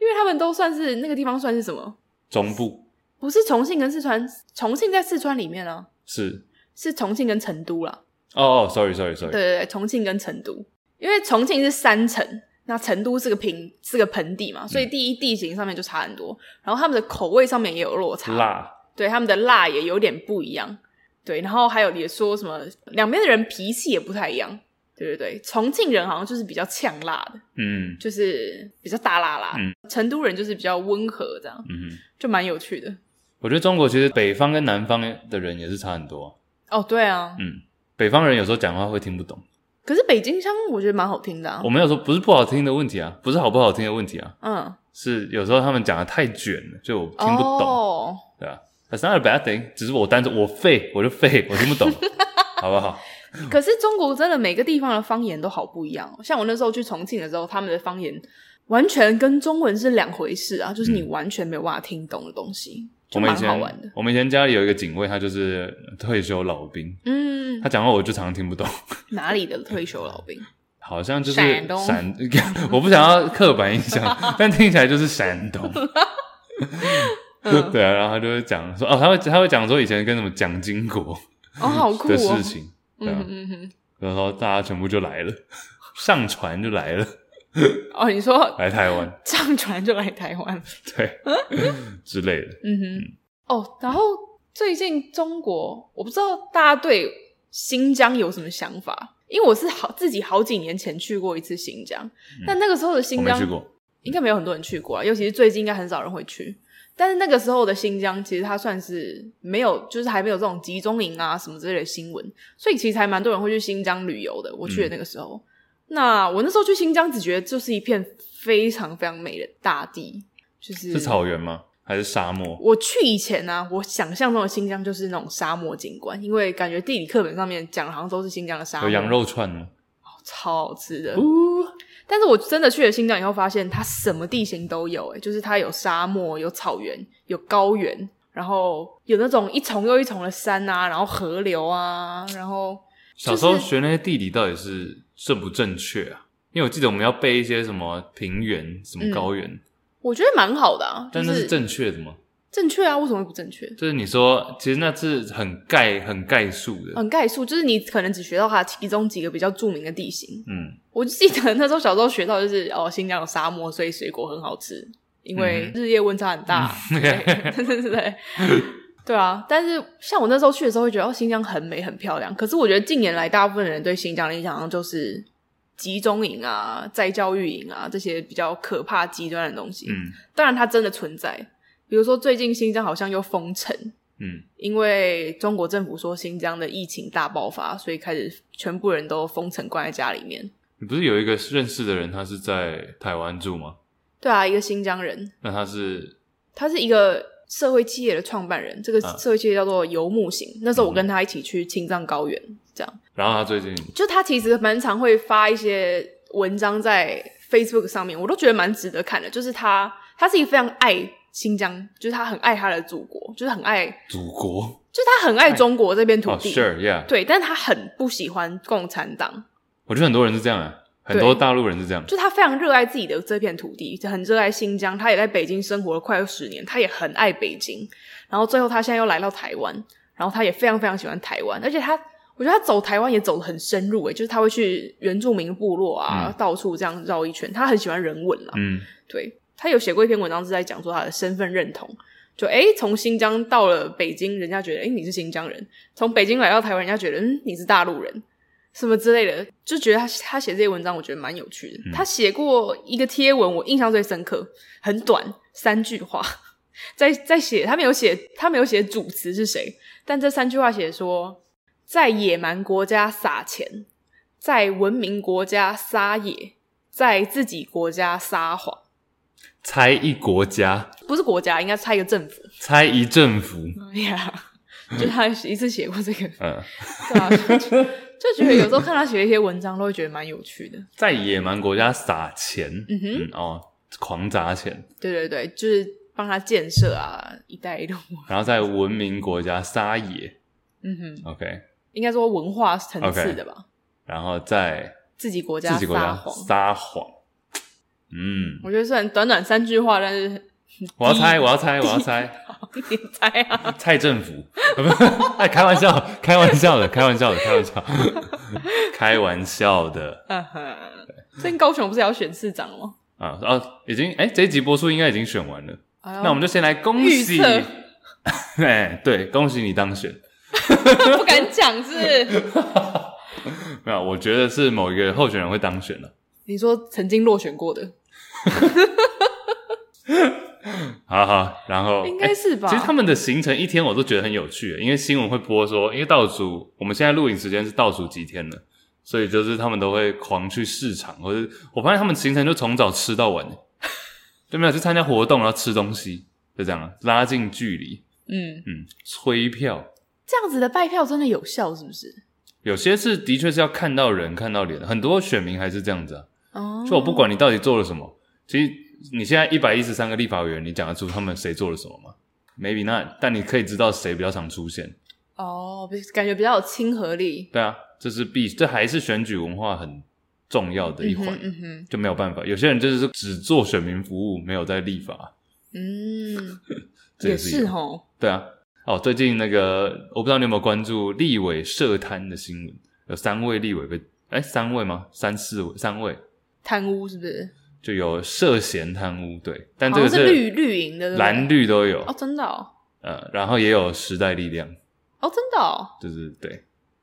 因为他们都算是那个地方算是什么？中部？不是重庆跟四川，重庆在四川里面啊，是是重庆跟成都啦。哦哦，sorry sorry sorry，对对对，重庆跟成都，因为重庆是山城。那成都是个平，是个盆地嘛，所以第一地形上面就差很多，嗯、然后他们的口味上面也有落差，辣，对，他们的辣也有点不一样，对，然后还有也说什么两边的人脾气也不太一样，对对对，重庆人好像就是比较呛辣的，嗯，就是比较大辣辣，嗯，成都人就是比较温和这样，嗯哼，就蛮有趣的。我觉得中国其实北方跟南方的人也是差很多，哦，对啊，嗯，北方人有时候讲话会听不懂。可是北京腔我觉得蛮好听的啊。我没有说不是不好听的问题啊，不是好不好听的问题啊。嗯，是有时候他们讲的太卷了，就我听不懂，哦、对吧？That's not a bad thing，只是我单纯我废，我就废，我听不懂，好不好？可是中国真的每个地方的方言都好不一样，像我那时候去重庆的时候，他们的方言完全跟中文是两回事啊，就是你完全没有办法听懂的东西。嗯就蛮好玩的。我们以前家里有一个警卫，他就是退休老兵。嗯，他讲话我就常常听不懂。哪里的退休老兵？好像就是山东，我不想要刻板印象，但听起来就是山东。对啊，然后他就会讲说，哦，他会他会讲说以前跟什么蒋经国哦，好酷的事情，对啊，然后大家全部就来了，上船就来了。哦，你说来台湾，上船就来台湾，对 之类的。嗯哼，哦，然后最近中国，我不知道大家对新疆有什么想法，因为我是好自己好几年前去过一次新疆，嗯、但那个时候的新疆，应该没有很多人去过啊，尤其是最近应该很少人会去。但是那个时候的新疆，其实它算是没有，就是还没有这种集中营啊什么之类的新闻，所以其实还蛮多人会去新疆旅游的。我去的那个时候。嗯那我那时候去新疆，只觉得就是一片非常非常美的大地，就是是草原吗？还是沙漠？我去以前呢、啊，我想象中的新疆就是那种沙漠景观，因为感觉地理课本上面讲的好像都是新疆的沙漠。有羊肉串吗？哦，超好吃的。但是我真的去了新疆以后，发现它什么地形都有，诶就是它有沙漠、有草原、有高原，然后有那种一重又一重的山啊，然后河流啊，然后、就是、小时候学那些地理到底是？正不正确啊？因为我记得我们要背一些什么平原、什么高原，嗯、我觉得蛮好的啊。但那是正确的吗？正确啊，为什么会不正确？就是你说，其实那是很概、很概述的，很概述，就是你可能只学到它其中几个比较著名的地形。嗯，我记得 那时候小时候学到就是哦，新疆有沙漠，所以水果很好吃，因为日夜温差很大。对 对对对。啊，但是像我那时候去的时候，会觉得哦，新疆很美很漂亮。可是我觉得近年来，大部分人对新疆的印象就是集中营啊、再教育营啊这些比较可怕极端的东西。嗯，当然它真的存在。比如说最近新疆好像又封城，嗯，因为中国政府说新疆的疫情大爆发，所以开始全部人都封城关在家里面。你不是有一个认识的人，他是在台湾住吗？对啊，一个新疆人。那他是？他是一个。社会企业的创办人，这个社会企业叫做游牧行。啊、那时候我跟他一起去青藏高原，这样。然后他最近就他其实蛮常会发一些文章在 Facebook 上面，我都觉得蛮值得看的。就是他，他是一个非常爱新疆，就是他很爱他的祖国，就是很爱祖国，就是他很爱中国这片土地。Oh, sure, yeah. 对，但是他很不喜欢共产党。我觉得很多人是这样啊。很多大陆人是这样，就他非常热爱自己的这片土地，很热爱新疆。他也在北京生活了快要十年，他也很爱北京。然后最后他现在又来到台湾，然后他也非常非常喜欢台湾。而且他，我觉得他走台湾也走得很深入，诶，就是他会去原住民部落啊，嗯、到处这样绕一圈。他很喜欢人文啦，嗯，对，他有写过一篇文章是在讲说他的身份认同，就诶，从新疆到了北京，人家觉得诶，你是新疆人；从北京来到台湾，人家觉得嗯，你是大陆人。什么之类的，就觉得他他写这些文章，我觉得蛮有趣的。嗯、他写过一个贴文，我印象最深刻，很短，三句话，在在写，他没有写，他没有写主词是谁，但这三句话写说，在野蛮国家撒钱，在文明国家撒野，在自己国家撒谎，猜一国家，不是国家，应该猜一个政府，猜一政府，哎呀，就他一次写过这个，嗯，对啊。就觉得有时候看他写一些文章，都会觉得蛮有趣的。在野蛮国家撒钱，嗯哼，嗯哦，狂砸钱。对对对，就是帮他建设啊，一带一路。然后在文明国家撒野，嗯哼，OK，应该说文化层次的吧。Okay. 然后在自己国家撒谎，撒谎。嗯，我觉得虽然短短三句话，但是。我要猜，我要猜，我要猜，你猜啊？蔡政府，不是，哎，开玩笑，开玩笑的，开玩笑的，开玩笑，开玩笑的。嗯哼，最近高雄不是要选市长吗？啊哦，已经，哎，这一集播出应该已经选完了。那我们就先来恭喜，哎，对，恭喜你当选。不敢讲是？没有，我觉得是某一个候选人会当选了。你说曾经落选过的？好好，然后应该是吧、欸。其实他们的行程一天我都觉得很有趣，因为新闻会播说，因为倒数，我们现在录影时间是倒数几天了，所以就是他们都会狂去市场，或者我发现他们行程就从早吃到晚，对没有？去参加活动，然后吃东西，就这样拉近距离。嗯嗯，催票这样子的拜票真的有效是不是？有些是的确是要看到人看到脸，很多选民还是这样子啊。哦，就我不管你到底做了什么，其实。你现在一百一十三个立法委员，你讲得出他们谁做了什么吗？Maybe not，但你可以知道谁比较常出现。哦，感觉比较有亲和力。对啊，这是必，这还是选举文化很重要的一环，嗯哼，就没有办法。有些人就是只做选民服务，没有在立法。嗯，这也是哦。对啊，哦，最近那个我不知道你有没有关注立委涉贪的新闻，有三位立委被，哎，三位吗？三四位，三位贪污是不是？就有涉嫌贪污，对，但这个是绿绿营的，蓝绿都有哦，真的哦。呃，然后也有时代力量，哦，真的哦，就是对，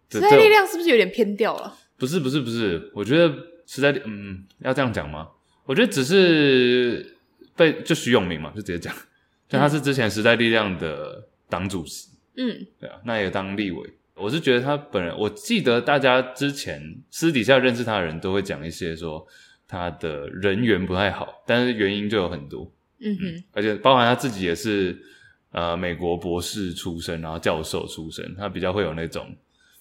时代力量是不是有点偏掉了？不是，不是，不是，我觉得时代力，嗯，要这样讲吗？我觉得只是被就徐永明嘛，就直接讲，就他是之前时代力量的党主席，嗯，对啊，那也当立委。我是觉得他本人，我记得大家之前私底下认识他的人都会讲一些说。他的人缘不太好，但是原因就有很多，嗯哼，嗯，而且包含他自己也是呃美国博士出身，然后教授出身，他比较会有那种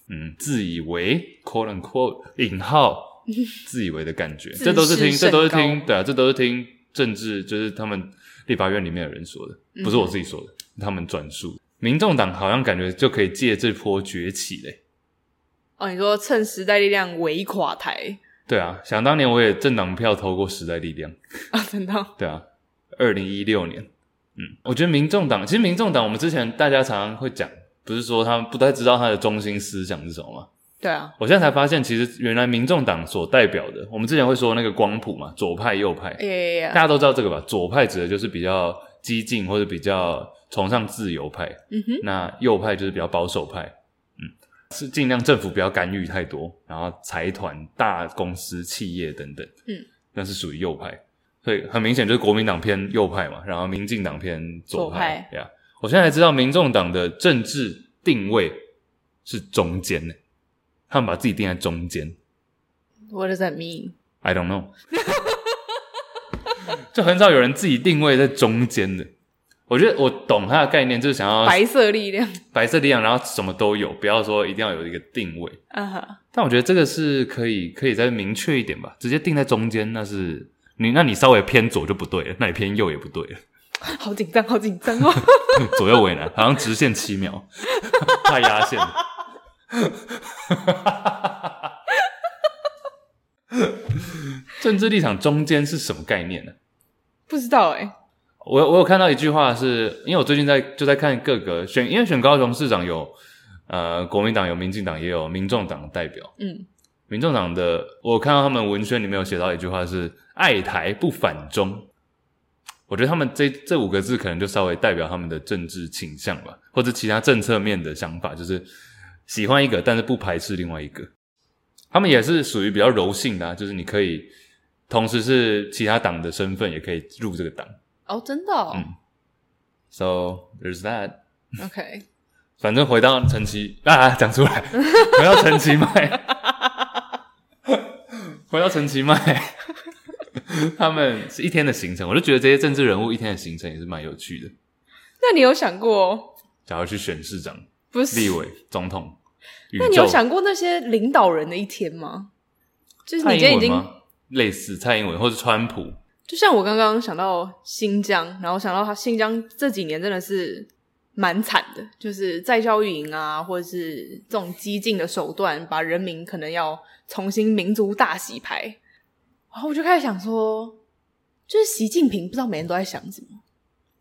嗯自以为 quote unquote 引号 自以为的感觉，这都是听这都是听对啊，这都是听政治就是他们立法院里面的人说的，不是我自己说的，嗯、他们转述。民众党好像感觉就可以借这波崛起嘞，哦，你说趁时代力量围垮台。对啊，想当年我也政党票投过时代力量 啊，真的。对啊，二零一六年，嗯，我觉得民众党，其实民众党我们之前大家常常会讲，不是说他们不太知道他的中心思想是什么吗？对啊，我现在才发现，其实原来民众党所代表的，我们之前会说那个光谱嘛，左派右派，大家都知道这个吧？左派指的就是比较激进或者比较崇尚自由派，嗯哼，那右派就是比较保守派。是尽量政府不要干预太多，然后财团、大公司、企业等等，嗯，那是属于右派，所以很明显就是国民党偏右派嘛，然后民进党偏左派，对啊。我现在才知道民众党的政治定位是中间呢，他们把自己定在中间。What does that mean? I don't know。就很少有人自己定位在中间的。我觉得我懂他的概念，就是想要白色力量，白色力量，然后什么都有，不要说一定要有一个定位。啊哈！但我觉得这个是可以，可以再明确一点吧，直接定在中间，那是你，那你稍微偏左就不对了，那你偏右也不对了。好紧张，好紧张哦！左右为难，好像直线七秒，太压线了。政治立场中间是什么概念呢？不知道哎、欸。我我有看到一句话是，因为我最近在就在看各个选，因为选高雄市长有呃国民党有民进党也有民众党的代表，嗯，民众党的我看到他们文宣里面有写到一句话是爱台不反中，我觉得他们这这五个字可能就稍微代表他们的政治倾向吧，或者其他政策面的想法，就是喜欢一个但是不排斥另外一个，他们也是属于比较柔性的啊，就是你可以同时是其他党的身份也可以入这个党。哦，oh, 真的哦。嗯，So there's that. OK，反正回到陈其啊，讲出来，回到陈其迈，回到陈其迈，他们是一天的行程，我就觉得这些政治人物一天的行程也是蛮有趣的。那你有想过，假如去选市长、不是立委、总统，那你有想过那些领导人的一天吗？就是你今天已经类似蔡英文或者川普。就像我刚刚想到新疆，然后想到他新疆这几年真的是蛮惨的，就是在教育营啊，或者是这种激进的手段，把人民可能要重新民族大洗牌。然后我就开始想说，就是习近平不知道每天都在想什么，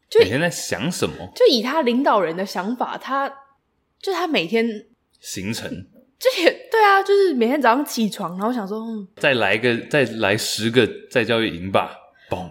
就每天在想什么？就以他领导人的想法，他就他每天行程，这也对啊，就是每天早上起床，然后想说，嗯，再来一个，再来十个再教育营吧。嘣，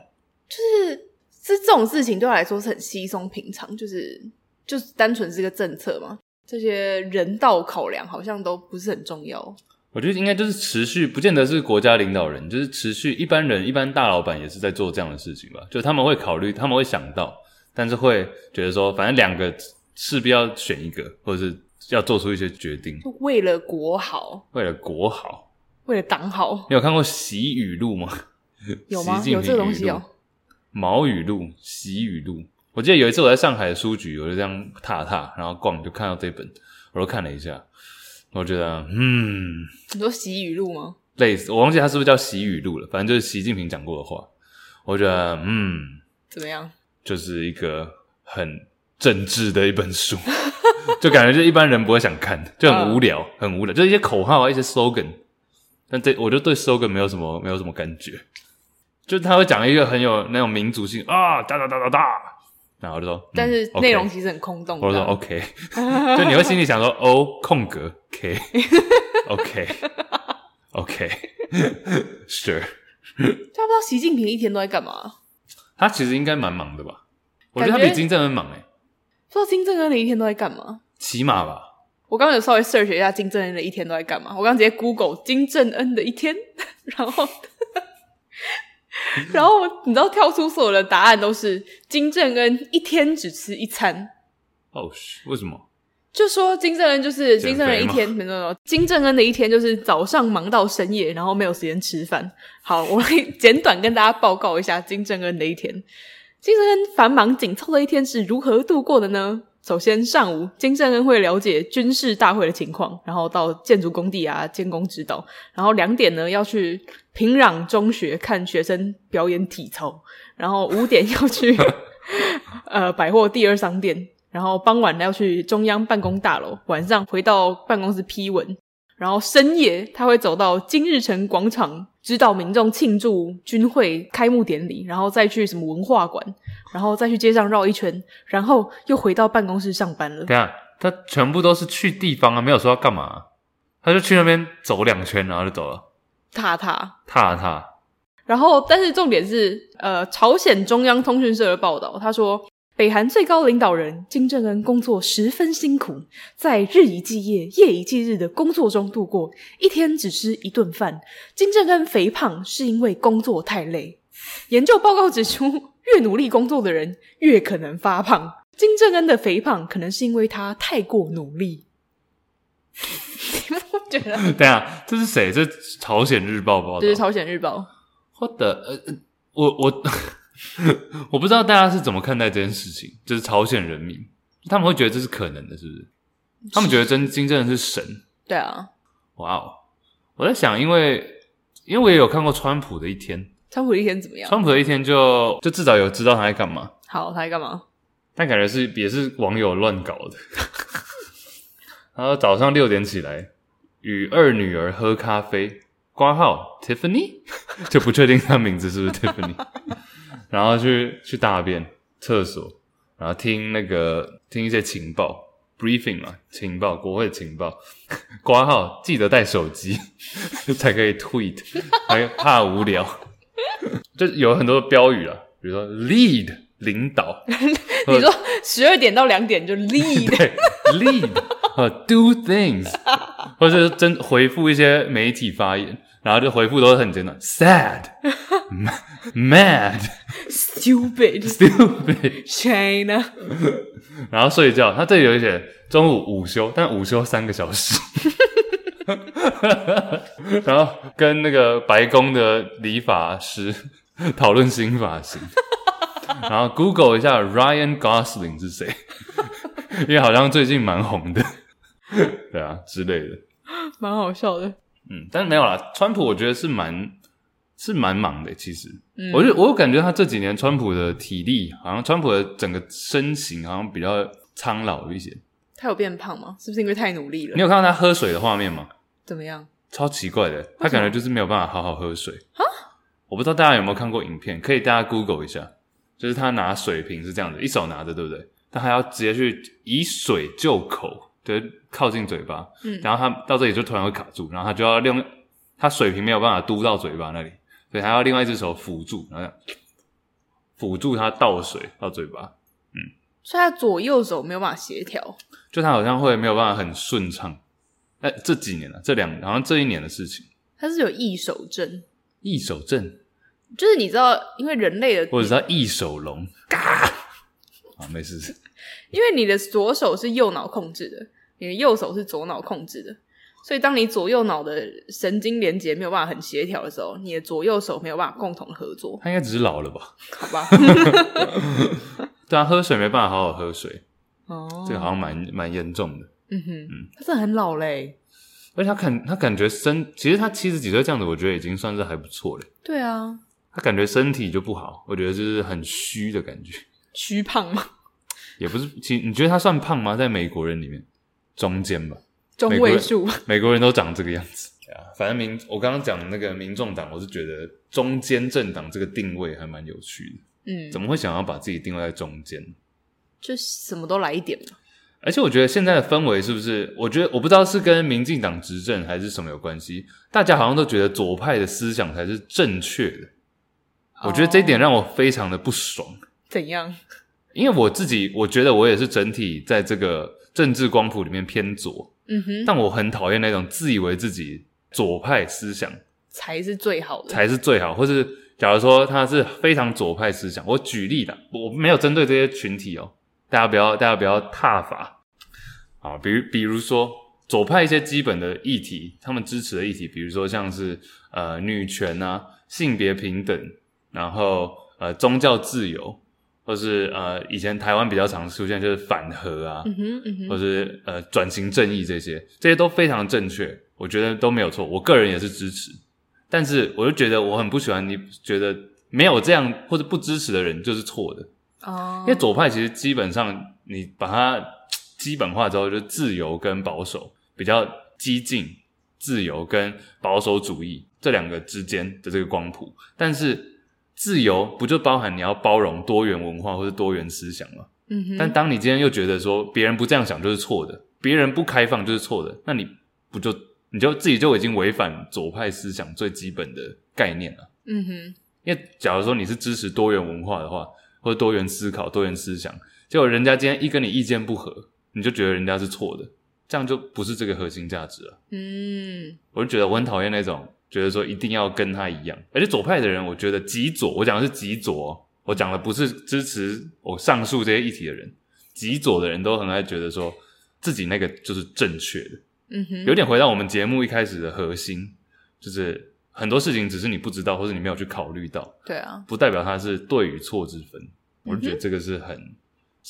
就是是这种事情对我来说是很稀松平常，就是就是单纯是个政策嘛，这些人道考量好像都不是很重要。我觉得应该就是持续，不见得是国家领导人，就是持续一般人、一般大老板也是在做这样的事情吧。就他们会考虑，他们会想到，但是会觉得说，反正两个势必要选一个，或者是要做出一些决定，为了国好，为了国好，为了党好。你有看过习语录吗？有吗？有这个东西哦。毛语录、习语录。我记得有一次我在上海的书局，我就这样踏踏，然后逛，就看到这本，我就看了一下，我觉得，嗯，你说习语录吗？类似，我忘记它是不是叫习语录了，反正就是习近平讲过的话。我觉得，嗯，怎么样？就是一个很政治的一本书，就感觉就一般人不会想看，就很无聊，uh. 很无聊，就一些口号啊，一些 slogan。但这我就对 slogan 没有什么没有什么感觉，就他会讲一个很有那种民族性啊，哒哒哒哒哒，然后就说，嗯、但是内容其实很空洞。我说 OK，就你会心里想说 O、哦、空格 K，OK，OK，Sure。他不知道习近平一天都在干嘛？他其实应该蛮忙的吧？我觉得他比金正恩忙哎、欸。不知道金正恩的一天都在干嘛？骑马吧。我刚刚有稍微 search 一下金正恩的一天都在干嘛。我刚刚直接 Google 金正恩的一天，然后，然后你知道跳出所有的答案都是金正恩一天只吃一餐。哦，为什么？就说金正恩就是金正恩一天，没有没有，金正恩的一天就是早上忙到深夜，然后没有时间吃饭。好，我来简短跟大家报告一下金正恩的一天。金正恩繁忙紧凑的一天是如何度过的呢？首先上午，金正恩会了解军事大会的情况，然后到建筑工地啊监工指导。然后两点呢要去平壤中学看学生表演体操，然后五点要去 呃百货第二商店。然后傍晚要去中央办公大楼，晚上回到办公室批文，然后深夜他会走到金日成广场指导民众庆祝军会开幕典礼，然后再去什么文化馆，然后再去街上绕一圈，然后又回到办公室上班了。对啊，他全部都是去地方啊，没有说要干嘛，他就去那边走两圈，然后就走了，踏踏踏踏。然后，但是重点是，呃，朝鲜中央通讯社的报道，他说。北韩最高领导人金正恩工作十分辛苦，在日以继夜、夜以继日的工作中度过，一天只吃一顿饭。金正恩肥胖是因为工作太累。研究报告指出，越努力工作的人越可能发胖。金正恩的肥胖可能是因为他太过努力。你不觉得？等下，这是谁？这是朝鲜日报报道。这是朝鲜日报。我的呃，我我。我不知道大家是怎么看待这件事情，就是朝鲜人民，他们会觉得这是可能的，是不是？他们觉得真金正恩是神？对啊。哇哦！我在想，因为因为我也有看过川普的一天，川普的一天怎么样？川普的一天就就至少有知道他在干嘛。好，他在干嘛？但感觉是也是网友乱搞的。然后早上六点起来，与二女儿喝咖啡，挂号 Tiffany，就不确定他名字是不是 Tiffany。然后去去大便厕所，然后听那个听一些情报 briefing 嘛，情报国会情报，挂号记得带手机才可以 tweet，还怕无聊，就有很多标语啊，比如说 lead 领导，你说十二点到两点就 lead lead 和 do things，或者是真回复一些媒体发言。然后就回复都是很简短，sad、mad、stupid、stupid、China。然后睡觉，他这里有一些中午午休，但午休三个小时。然后跟那个白宫的理发师讨论新发型。然后 Google 一下 Ryan Gosling 是谁，因为好像最近蛮红的，对啊之类的，蛮好笑的。嗯，但是没有啦。川普我觉得是蛮是蛮忙的，其实，嗯、我就我感觉他这几年川普的体力，好像川普的整个身形好像比较苍老一些。他有变胖吗？是不是因为太努力了？你有看到他喝水的画面吗？怎么样？超奇怪的，他感觉就是没有办法好好喝水啊！我不知道大家有没有看过影片，可以大家 Google 一下，就是他拿水瓶是这样子，一手拿着，对不对？但他要直接去以水就口。对，靠近嘴巴，嗯，然后他到这里就突然会卡住，然后他就要用他水瓶没有办法嘟到嘴巴那里，所以他要另外一只手辅助，然后辅助他倒水到嘴巴，嗯，所以他左右手没有办法协调，就他好像会没有办法很顺畅。哎，这几年了，这两好像这一年的事情，他是有异手症，异手症就是你知道，因为人类的，或者是他异手龙，嘎，啊，没事，因为你的左手是右脑控制的。你的右手是左脑控制的，所以当你左右脑的神经连接没有办法很协调的时候，你的左右手没有办法共同合作。他应该只是老了吧？好吧。对啊，喝水没办法好好喝水。哦，这个好像蛮蛮严重的。嗯哼，嗯，他真的很老嘞。而且他感他感觉身，其实他七十几岁这样子，我觉得已经算是还不错了。对啊。他感觉身体就不好，我觉得就是很虚的感觉。虚胖吗？也不是，其实你觉得他算胖吗？在美国人里面。中间吧，中位数，美国人都长这个样子。啊，反正民我刚刚讲的那个民众党，我是觉得中间政党这个定位还蛮有趣的。嗯，怎么会想要把自己定位在中间？就什么都来一点嘛。而且我觉得现在的氛围是不是？我觉得我不知道是跟民进党执政还是什么有关系。大家好像都觉得左派的思想才是正确的。我觉得这一点让我非常的不爽。怎样？因为我自己，我觉得我也是整体在这个政治光谱里面偏左。嗯哼。但我很讨厌那种自以为自己左派思想才是最好的，才是最好，或是假如说他是非常左派思想，我举例的，我没有针对这些群体哦，大家不要，大家不要踏伐。啊，比如比如说左派一些基本的议题，他们支持的议题，比如说像是呃女权啊、性别平等，然后呃宗教自由，或是呃以前台湾比较常出现就是反核啊，嗯哼嗯哼或是呃转型正义这些，这些都非常正确，我觉得都没有错，我个人也是支持。但是我就觉得我很不喜欢你觉得没有这样或者不支持的人就是错的哦，因为左派其实基本上你把它。基本化之后，就是自由跟保守，比较激进，自由跟保守主义这两个之间的这个光谱。但是自由不就包含你要包容多元文化或是多元思想吗？嗯哼。但当你今天又觉得说别人不这样想就是错的，别人不开放就是错的，那你不就你就自己就已经违反左派思想最基本的概念了？嗯哼。因为假如说你是支持多元文化的话，或者多元思考、多元思想，结果人家今天一跟你意见不合。你就觉得人家是错的，这样就不是这个核心价值了。嗯，我就觉得我很讨厌那种觉得说一定要跟他一样，而且左派的人，我觉得极左，我讲的是极左，我讲的不是支持我上述这些议题的人，极左的人都很爱觉得说自己那个就是正确的。嗯哼，有点回到我们节目一开始的核心，就是很多事情只是你不知道，或者你没有去考虑到。对啊，不代表它是对与错之分。我就觉得这个是很。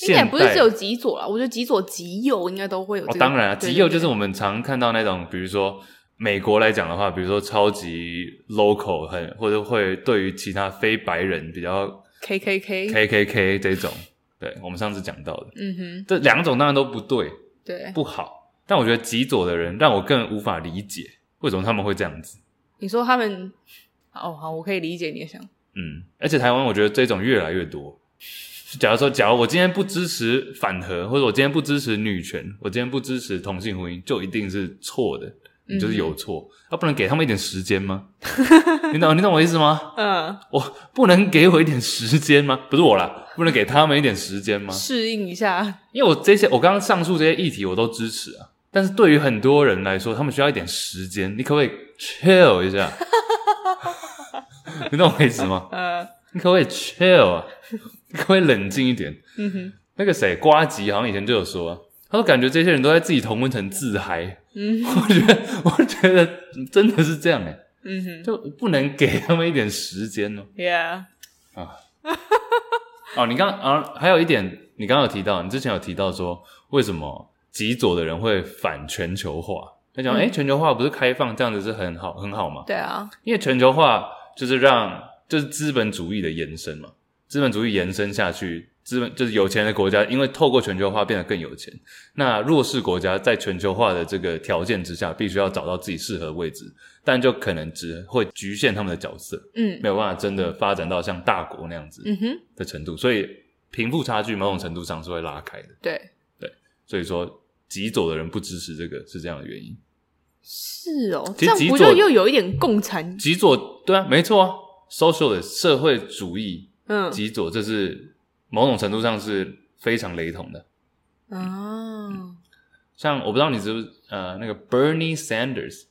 应该不是只有极左啦，我觉得极左极右应该都会有、当然啊，极右就是我们常看到那种，比如说美国来讲的话，比如说超级 local 很，或者会对于其他非白人比较 K K K K K K 这种，对，我们上次讲到的，嗯哼，这两种当然都不对，对，不好。但我觉得极左的人让我更无法理解为什么他们会这样子。你说他们，哦，好，我可以理解你的想。嗯，而且台湾我觉得这种越来越多。假如说，假如我今天不支持反核，或者我今天不支持女权，我今天不支持同性婚姻，就一定是错的，你就是有错。那、嗯啊、不能给他们一点时间吗？你懂，你懂我意思吗？嗯，我不能给我一点时间吗？不是我啦，不能给他们一点时间吗？适应一下。因为我这些，我刚刚上述这些议题我都支持啊，但是对于很多人来说，他们需要一点时间。你可不可以 chill 一下？你懂我意思吗？嗯，你可不可以 chill 啊？可以冷静一点？嗯哼，那个谁，瓜吉好像以前就有说，他说感觉这些人都在自己同温层自嗨。嗯，我觉得，我觉得真的是这样诶。嗯哼，就不能给他们一点时间哦。Yeah。啊。哦，你刚啊，还有一点，你刚刚有提到，你之前有提到说，为什么极左的人会反全球化？他讲，诶，全球化不是开放，这样子是很好，很好嘛？对啊，因为全球化就是让，就是资本主义的延伸嘛。资本主义延伸下去，资本就是有钱的国家，因为透过全球化变得更有钱。那弱势国家在全球化的这个条件之下，必须要找到自己适合的位置，但就可能只会局限他们的角色，嗯，没有办法真的发展到像大国那样子的程度。嗯、所以贫富差距某种程度上是会拉开的。对对，所以说极左的人不支持这个是这样的原因。是哦，这样不就又有一点共产？极左对啊，没错啊，social 的社会主义。嗯，极左这是某种程度上是非常雷同的。哦、嗯，像我不知道你知不知呃，那个 Bernie Sanders，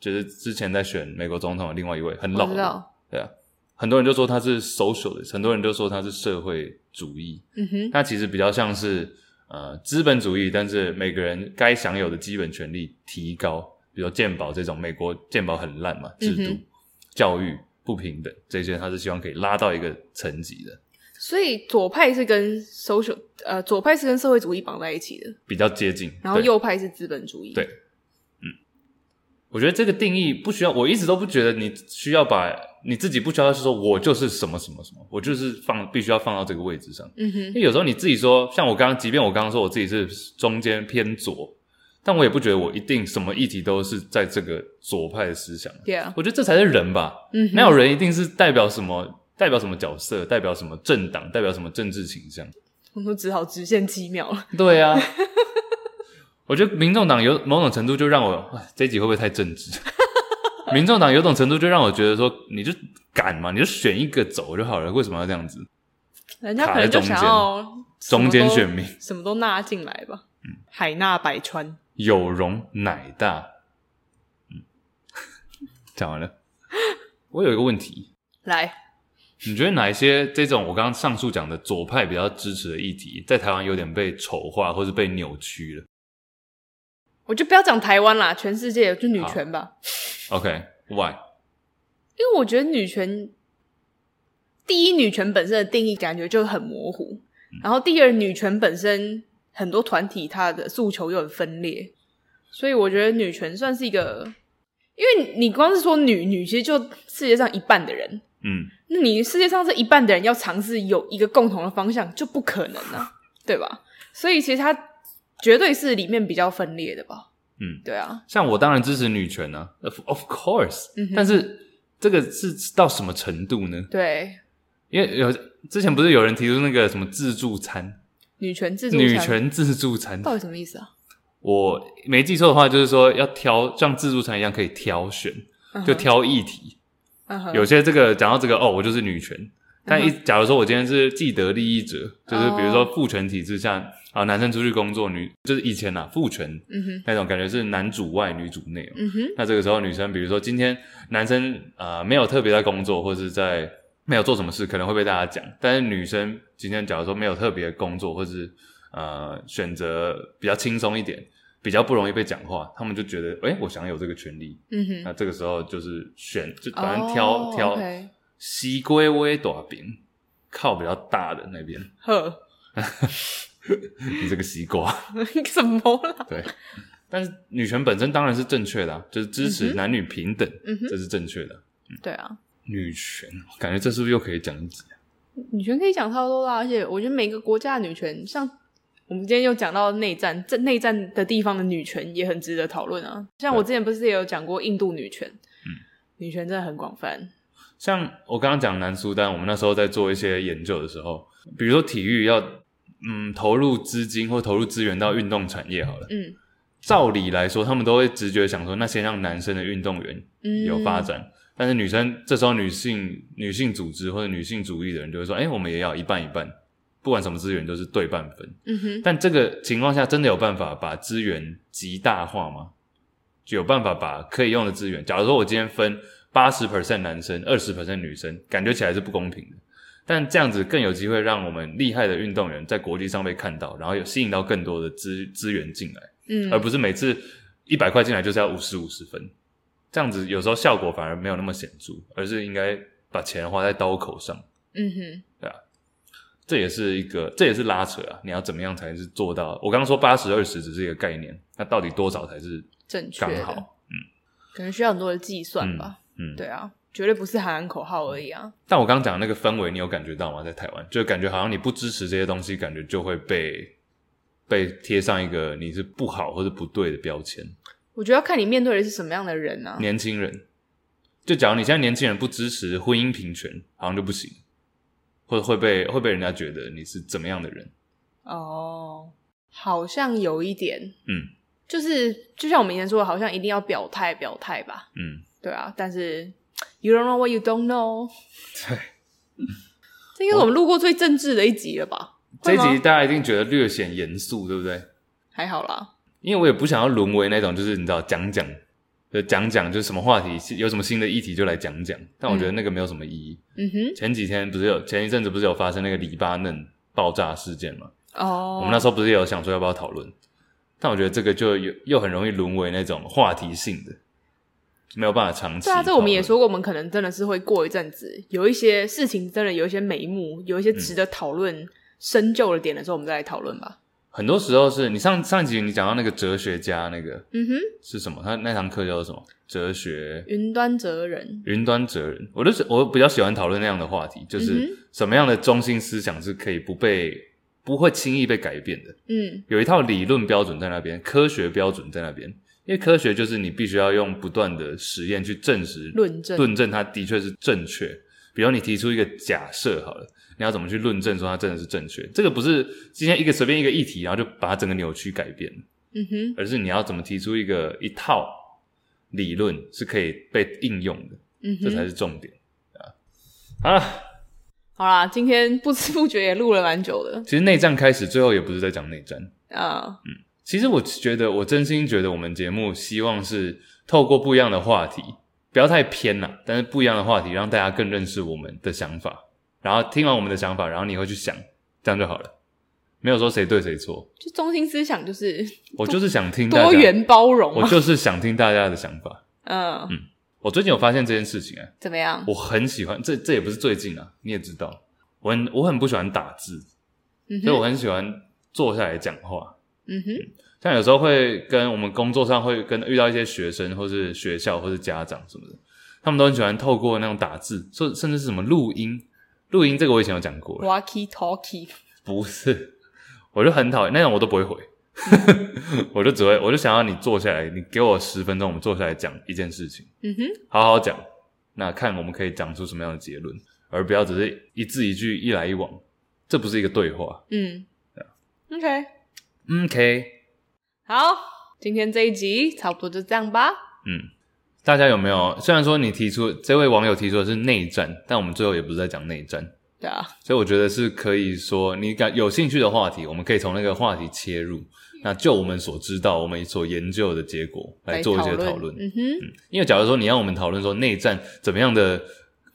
就是之前在选美国总统的另外一位很老的，对啊，很多人就说他是 socialist，很多人就说他是社会主义。嗯哼，他其实比较像是呃资本主义，但是每个人该享有的基本权利提高，比如说健保这种，美国健保很烂嘛，制度、嗯、教育。不平等这些，他是希望可以拉到一个层级的。所以左派是跟 social 呃，左派是跟社会主义绑在一起的，比较接近。然后右派是资本主义。对，嗯，我觉得这个定义不需要，我一直都不觉得你需要把你自己不需要是说我就是什么什么什么，我就是放必须要放到这个位置上。嗯哼，因为有时候你自己说，像我刚刚，即便我刚刚说我自己是中间偏左，但我也不觉得我一定什么议题都是在这个左派的思想。对啊，我觉得这才是人吧。嗯哼，没有人一定是代表什么，代表什么角色，代表什么政党，代表什么政治倾向。我们只好直线七秒了。对啊，我觉得民众党有某种程度就让我，这一集会不会太政治？民众党有种程度就让我觉得说，你就敢嘛，你就选一个走就好了，为什么要这样子？人家可能就想要中间选民，什么都纳进来吧。嗯，海纳百川，有容乃大。嗯，讲完了。我有一个问题，来，你觉得哪一些这种我刚刚上述讲的左派比较支持的议题，在台湾有点被丑化，或是被扭曲了？我就不要讲台湾啦，全世界就女权吧。OK，Why？Okay, 因为我觉得女权，第一，女权本身的定义感觉就很模糊，嗯、然后第二，女权本身。很多团体它的诉求又很分裂，所以我觉得女权算是一个，因为你光是说女女，其实就世界上一半的人，嗯，那你世界上这一半的人要尝试有一个共同的方向，就不可能啊，对吧？所以其实它绝对是里面比较分裂的吧，嗯，对啊，像我当然支持女权呢，啊，of course，嗯，但是这个是到什么程度呢？对，因为有之前不是有人提出那个什么自助餐。女权自助餐，女权自助餐到底什么意思啊？我没记错的话，就是说要挑像自助餐一样可以挑选，uh huh. 就挑议题。Uh huh. 有些这个讲到这个哦，我就是女权。但一假如说我今天是既得利益者，uh. 就是比如说父权体制下啊，uh. 男生出去工作，女就是以前呐、啊、父权、uh. 那种感觉是男主外女主内。嗯哼、uh，huh. 那这个时候女生，比如说今天男生啊、呃、没有特别在工作，或是在。没有做什么事，可能会被大家讲。但是女生今天假如说没有特别的工作，或是呃选择比较轻松一点，比较不容易被讲话，他们就觉得，诶，我想有这个权利。嗯哼。那这个时候就是选，就反正挑、oh, 挑西龟微大饼，靠比较大的那边。呵，你这个西瓜。什么啦？对。但是女权本身当然是正确的、啊，就是支持男女平等，嗯、这是正确的。嗯、对啊。女权，感觉这是不是又可以讲一集啊？女权可以讲超多啦，而且我觉得每个国家的女权，像我们今天又讲到内战，这内战的地方的女权也很值得讨论啊。像我之前不是也有讲过印度女权，嗯，女权真的很广泛。像我刚刚讲南苏丹，我们那时候在做一些研究的时候，比如说体育要嗯投入资金或投入资源到运动产业好了，嗯，照理来说，他们都会直觉想说，那先让男生的运动员有发展。嗯但是女生这时候，女性女性组织或者女性主义的人就会说：“哎，我们也要一半一半，不管什么资源都是对半分。”嗯哼。但这个情况下，真的有办法把资源极大化吗？就有办法把可以用的资源，假如说我今天分八十 percent 男生，二十 percent 女生，感觉起来是不公平的。但这样子更有机会让我们厉害的运动员在国际上被看到，然后有吸引到更多的资资源进来，嗯，而不是每次一百块进来就是要五十五十分。这样子有时候效果反而没有那么显著，而是应该把钱花在刀口上。嗯哼，对啊，这也是一个，这也是拉扯啊。你要怎么样才是做到？我刚刚说八十二十只是一个概念，那到底多少才是正确？刚好，嗯，可能需要很多的计算吧。嗯，嗯对啊，绝对不是喊喊口号而已啊。但我刚刚讲的那个氛围，你有感觉到吗？在台湾，就感觉好像你不支持这些东西，感觉就会被被贴上一个你是不好或者不对的标签。我觉得要看你面对的是什么样的人啊。年轻人，就假如你现在年轻人不支持婚姻平权，好像就不行，或者会被会被人家觉得你是怎么样的人？哦，好像有一点，嗯，就是就像我们以前说的，好像一定要表态表态吧，嗯，对啊。但是 you don't know what you don't know，对，这应该是我们录过最政治的一集了吧？这一集大家一定觉得略显严肃，对不对？还好啦。因为我也不想要沦为那种，就是你知道讲讲，就讲讲，就是什么话题有什么新的议题就来讲讲。但我觉得那个没有什么意义。嗯哼。前几天不是有前一阵子不是有发生那个黎巴嫩爆炸事件吗？哦。我们那时候不是有想说要不要讨论？但我觉得这个就又又很容易沦为那种话题性的，没有办法长期。对啊，这我们也说过，我们可能真的是会过一阵子，有一些事情真的有一些眉目，有一些值得讨论、深究的点的时候，我们再来讨论吧。很多时候是你上上一集你讲到那个哲学家那个，嗯哼，是什么？他那堂课叫做什么？哲学？云端哲人？云端哲人？我就是我比较喜欢讨论那样的话题，就是什么样的中心思想是可以不被不不会轻易被改变的。嗯，有一套理论标准在那边，科学标准在那边。因为科学就是你必须要用不断的实验去证实、论证、论证它的确是正确。比如你提出一个假设好了，你要怎么去论证说它真的是正确？这个不是今天一个随便一个议题，然后就把它整个扭曲改变。嗯哼，而是你要怎么提出一个一套理论是可以被应用的，嗯哼，这才是重点啊。好了，好啦，今天不知不觉也录了蛮久的。其实内战开始，最后也不是在讲内战啊。嗯，其实我觉得，我真心觉得，我们节目希望是透过不一样的话题，不要太偏了，但是不一样的话题，让大家更认识我们的想法，然后听完我们的想法，然后你会去想，这样就好了。没有说谁对谁错，就中心思想就是，我就是想听大家多元包容，我就是想听大家的想法。嗯嗯，我最近有发现这件事情啊，怎么样？我很喜欢这，这也不是最近啊，你也知道，我很我很不喜欢打字，嗯，所以我很喜欢坐下来讲话。嗯哼，像有时候会跟我们工作上会跟遇到一些学生，或是学校，或是家长什么的，他们都很喜欢透过那种打字，甚甚至是什么录音，录音这个我以前有讲过，walkie talkie，不是。我就很讨厌那种，我都不会回，我就只会，我就想要你坐下来，你给我十分钟，我们坐下来讲一件事情，嗯哼，好好讲，那看我们可以讲出什么样的结论，而不要只是一字一句一来一往，这不是一个对话。嗯，对，OK，OK，好，今天这一集差不多就这样吧。嗯，大家有没有？虽然说你提出这位网友提出的是内战，但我们最后也不是在讲内战。对啊，所以我觉得是可以说，你感有兴趣的话题，我们可以从那个话题切入。那就我们所知道，我们所研究的结果来做一些讨论。嗯哼，嗯，因为假如说你让我们讨论说内战怎么样的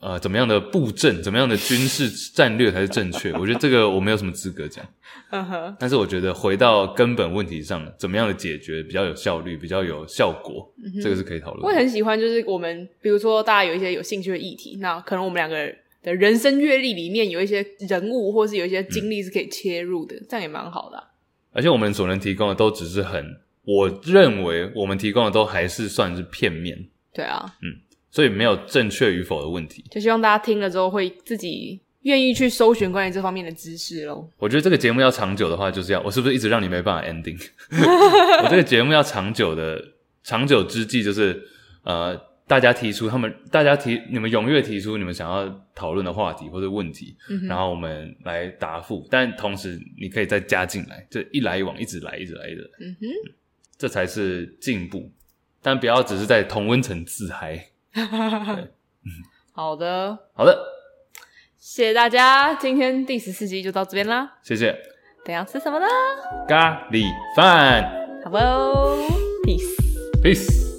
呃怎么样的布阵，怎么样的军事战略才是正确，我觉得这个我没有什么资格讲。嗯哼，但是我觉得回到根本问题上，怎么样的解决比较有效率，比较有效果，嗯、这个是可以讨论。我也很喜欢，就是我们比如说大家有一些有兴趣的议题，那可能我们两个人。的人生阅历里面有一些人物，或是有一些经历是可以切入的，嗯、这样也蛮好的、啊。而且我们所能提供的都只是很，我认为我们提供的都还是算是片面。对啊，嗯，所以没有正确与否的问题。就希望大家听了之后会自己愿意去搜寻关于这方面的知识喽。我觉得这个节目要长久的话，就是要我是不是一直让你没办法 ending？我这个节目要长久的，长久之计就是呃。大家提出他们，大家提你们踊跃提出你们想要讨论的话题或者问题，嗯、然后我们来答复。但同时你可以再加进来，这一来一往，一直来，一直来，一直来，嗯哼嗯，这才是进步。但不要只是在同温层自嗨。好的，好的，谢谢大家，今天第十四集就到这边啦。谢谢。等下吃什么呢？咖喱饭。好不，peace，peace。